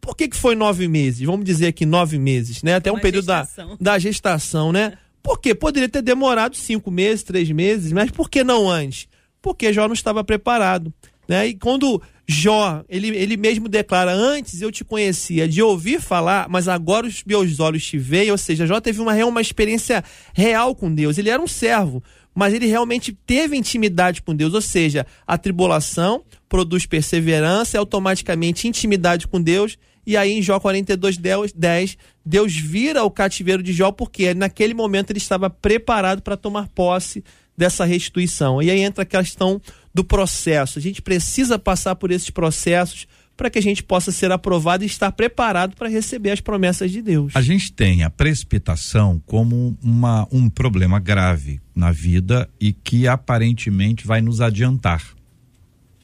Por que, que foi nove meses? Vamos dizer aqui nove meses, né? Até um período da, da gestação, né? Por quê? Poderia ter demorado cinco meses, três meses, mas por que não antes? Porque Jó não estava preparado. Né? E quando Jó, ele, ele mesmo declara: Antes eu te conhecia de ouvir falar, mas agora os meus olhos te veem. Ou seja, Jó teve uma, uma experiência real com Deus. Ele era um servo, mas ele realmente teve intimidade com Deus. Ou seja, a tribulação produz perseverança e automaticamente intimidade com Deus. E aí em Jó 42, 10, Deus vira o cativeiro de Jó, porque naquele momento ele estava preparado para tomar posse dessa restituição. E aí entra a questão do processo. A gente precisa passar por esses processos para que a gente possa ser aprovado e estar preparado para receber as promessas de Deus. A gente tem a precipitação como uma, um problema grave na vida e que aparentemente vai nos adiantar.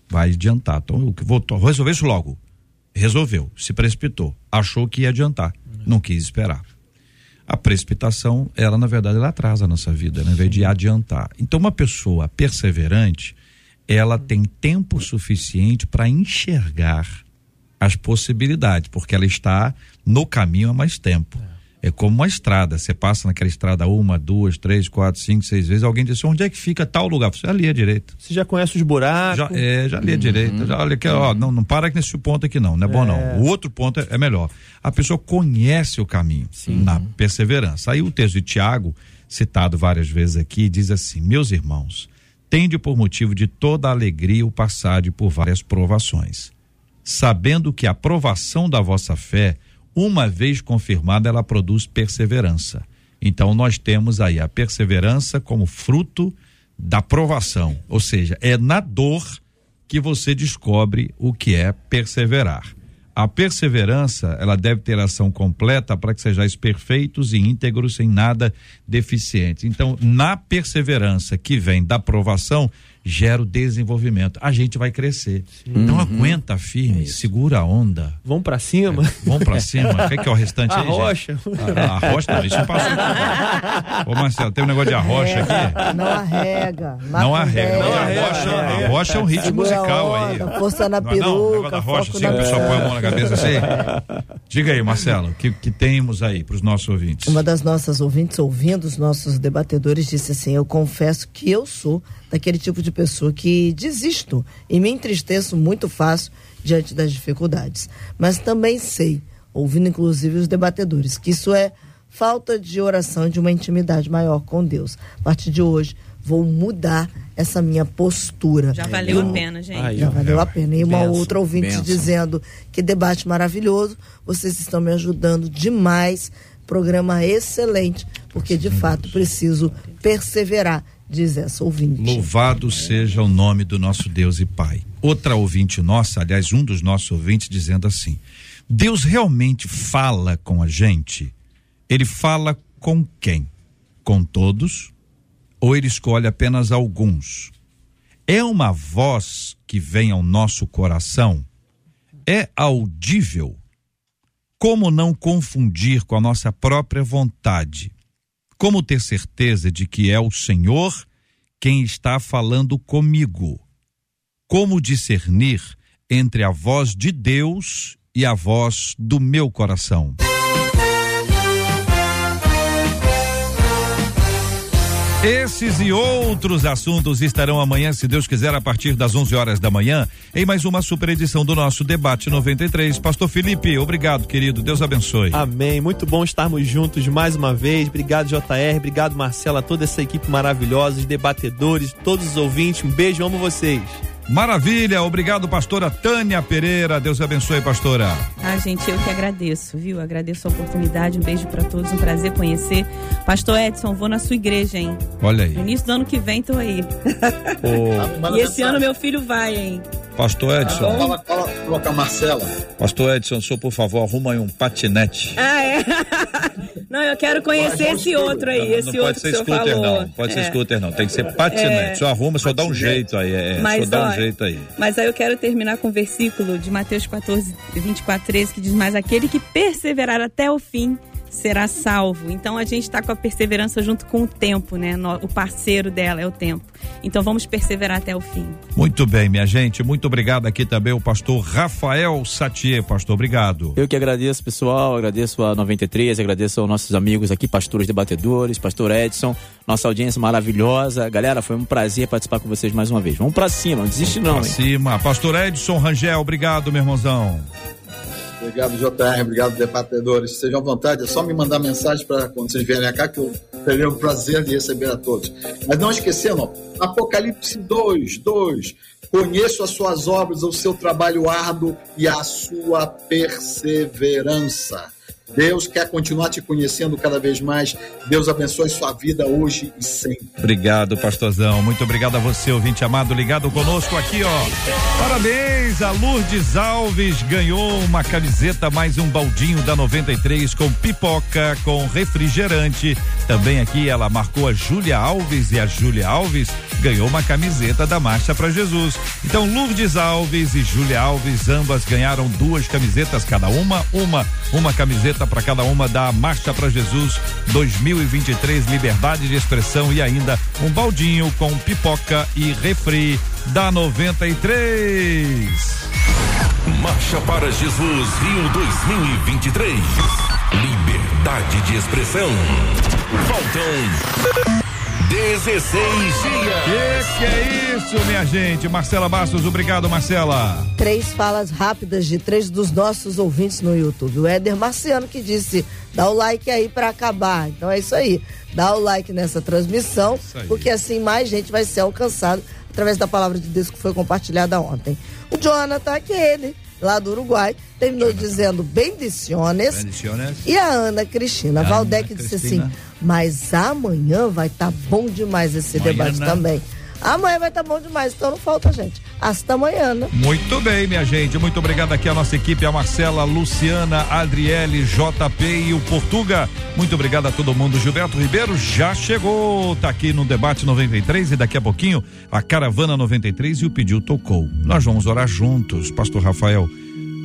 Vai adiantar. Então, eu vou, resolver isso logo. Resolveu, se precipitou, achou que ia adiantar, não quis esperar. A precipitação, ela na verdade ela atrasa a nossa vida, né? ao invés de adiantar. Então, uma pessoa perseverante, ela tem tempo suficiente para enxergar as possibilidades, porque ela está no caminho há mais tempo. É como uma estrada, você passa naquela estrada uma, duas, três, quatro, cinco, seis vezes, alguém diz onde é que fica tal lugar? Você já lia direito. Você já conhece os buracos? Já, é, já lia uhum. direito. Já, olha aqui, ó, não, não para nesse ponto aqui não, não é, é. bom não. O outro ponto é, é, melhor. A pessoa conhece o caminho Sim. na perseverança. Aí o texto de Tiago, citado várias vezes aqui, diz assim: Meus irmãos, tende por motivo de toda alegria o passar por várias provações, sabendo que a provação da vossa fé, uma vez confirmada, ela produz perseverança. Então nós temos aí a perseverança como fruto da provação, ou seja, é na dor que você descobre o que é perseverar. A perseverança, ela deve ter ação completa para que sejais perfeitos e íntegros sem nada deficiente. Então, na perseverança que vem da provação, gera o desenvolvimento. A gente vai crescer. Então aguenta firme, segura a onda. Vamos pra cima? Vamos pra cima. O que é, que é o restante A aí, gente? rocha. A, a rocha não, a gente passou. Ô Marcelo, tem um negócio de arrocha aqui? Não arrega. Não arrega. Não A arrega, a rocha é um ritmo Segura musical aí. força na Não é não? O negócio peruca, da rocha, assim, na o pessoal põe a mão na cabeça assim. Diga aí, Marcelo, o que, que temos aí para os nossos ouvintes? Uma das nossas ouvintes, ouvindo os nossos debatedores, disse assim: Eu confesso que eu sou daquele tipo de pessoa que desisto e me entristeço muito fácil diante das dificuldades. Mas também sei, ouvindo inclusive os debatedores, que isso é falta de oração, de uma intimidade maior com Deus. A partir de hoje, vou mudar essa minha postura. Já valeu a pena, gente. Aí, Já valeu a pena. E uma Benção, outra ouvinte benção. dizendo que debate maravilhoso, vocês estão me ajudando demais. Programa excelente, porque de fato preciso perseverar, diz essa ouvinte. Louvado seja o nome do nosso Deus e Pai. Outra ouvinte nossa, aliás, um dos nossos ouvintes, dizendo assim: Deus realmente fala com a gente? Ele fala com quem? Com todos? Ou ele escolhe apenas alguns? É uma voz que vem ao nosso coração? É audível? Como não confundir com a nossa própria vontade? Como ter certeza de que é o Senhor quem está falando comigo? Como discernir entre a voz de Deus e a voz do meu coração? Esses e outros assuntos estarão amanhã, se Deus quiser, a partir das 11 horas da manhã, em mais uma super edição do nosso Debate 93. Pastor Felipe, obrigado, querido. Deus abençoe. Amém. Muito bom estarmos juntos mais uma vez. Obrigado, JR. Obrigado, Marcela, toda essa equipe maravilhosa, os debatedores, todos os ouvintes. Um beijo, amo vocês. Maravilha, obrigado, pastora Tânia Pereira. Deus abençoe, pastora. Ah, gente, eu que agradeço, viu? Agradeço a oportunidade. Um beijo pra todos, um prazer conhecer. Pastor Edson, vou na sua igreja, hein? Olha No aí. início do ano que vem tô aí. Ô, E esse ano meu filho vai, hein? pastor Edson, Fala, fala, coloca a Marcela. pastor Edson, só por favor, arruma aí um patinete. Ah, é? Não, eu quero conhecer esse outro aí, esse não outro pode ser que scooter, falou. não. Pode ser É. scooter, não. Tem que ser patinete. É. Só arruma, só dá um jeito aí. É, Mas, só dá um ó, jeito aí. Mas aí eu quero terminar com o versículo de Mateus 14, 24, 13, que diz: Mas aquele que perseverar até o fim será salvo. Então a gente está com a perseverança junto com o tempo, né? O parceiro dela é o tempo. Então vamos perseverar até o fim. Muito bem, minha gente. Muito obrigado aqui também o pastor Rafael Satier. Pastor, obrigado. Eu que agradeço, pessoal, agradeço a 93, agradeço aos nossos amigos aqui, pastores debatedores, pastor Edson, nossa audiência maravilhosa. Galera, foi um prazer participar com vocês mais uma vez. Vamos pra cima, não desiste não, Pra hein? cima. Pastor Edson Rangel, obrigado, meu irmãozão. Obrigado, JR. Obrigado, debatedores. Sejam à vontade. É só me mandar mensagem para quando vocês vierem cá, que eu terei o prazer de receber a todos. Mas não esquecendo, Apocalipse 2, 2. Conheço as suas obras, o seu trabalho árduo e a sua perseverança. Deus quer continuar te conhecendo cada vez mais. Deus abençoe sua vida hoje e sempre. Obrigado, pastorzão. Muito obrigado a você, ouvinte amado, ligado conosco aqui, ó. Parabéns, a Lourdes Alves ganhou uma camiseta mais um baldinho da 93 com pipoca, com refrigerante. Também aqui ela marcou a Júlia Alves e a Júlia Alves ganhou uma camiseta da Marcha para Jesus. Então, Lourdes Alves e Júlia Alves, ambas ganharam duas camisetas cada uma, uma, uma camiseta para cada uma da Marcha para Jesus 2023, liberdade de expressão e ainda um baldinho com pipoca e refri da 93. Marcha para Jesus Rio 2023. Liberdade de expressão. Faltam 16 dias. Que que é isso, minha gente? Marcela Bastos, obrigado, Marcela. Três falas rápidas de três dos nossos ouvintes no YouTube. O Éder Marciano que disse: dá o like aí pra acabar. Então é isso aí. Dá o like nessa transmissão, porque assim mais gente vai ser alcançado através da palavra de Deus que foi compartilhada ontem. O Jonathan, aquele, lá do Uruguai, terminou dizendo bendiciones. Bendiciones. E a Ana Cristina Ana Valdec disse Cristina. assim: mas amanhã vai estar bom demais esse Amanhã, debate também. Amanhã vai estar tá bom demais, então não falta, gente. Hasta amanhã. Né? Muito bem, minha gente. Muito obrigado aqui a nossa equipe, a Marcela, Luciana, Adriele, JP e o Portuga. Muito obrigado a todo mundo. Gilberto Ribeiro já chegou, tá aqui no Debate 93 e daqui a pouquinho a Caravana 93 e o pediu tocou. Nós vamos orar juntos, Pastor Rafael.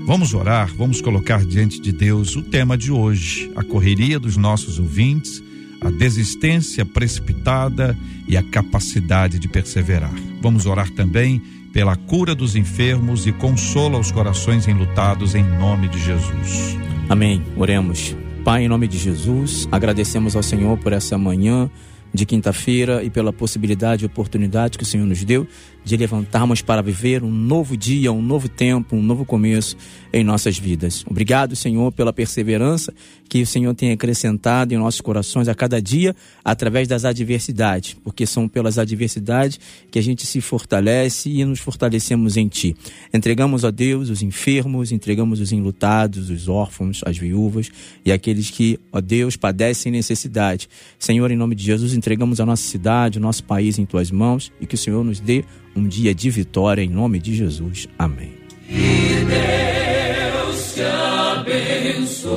Vamos orar, vamos colocar diante de Deus o tema de hoje, a correria dos nossos ouvintes, a desistência precipitada e a capacidade de perseverar. Vamos orar também pela cura dos enfermos e consola os corações enlutados em nome de Jesus. Amém. Oremos. Pai, em nome de Jesus, agradecemos ao Senhor por essa manhã de quinta-feira e pela possibilidade e oportunidade que o Senhor nos deu de levantarmos para viver um novo dia, um novo tempo, um novo começo em nossas vidas. Obrigado, Senhor, pela perseverança que o Senhor tem acrescentado em nossos corações a cada dia através das adversidades, porque são pelas adversidades que a gente se fortalece e nos fortalecemos em Ti. Entregamos a Deus os enfermos, entregamos os enlutados, os órfãos, as viúvas e aqueles que, ó Deus, padecem necessidade. Senhor, em nome de Jesus, entregamos a nossa cidade, o nosso país em Tuas mãos e que o Senhor nos dê um dia de vitória em nome de Jesus. Amém. Que Deus te abençoe.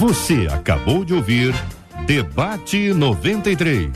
Você acabou de ouvir Debate 93.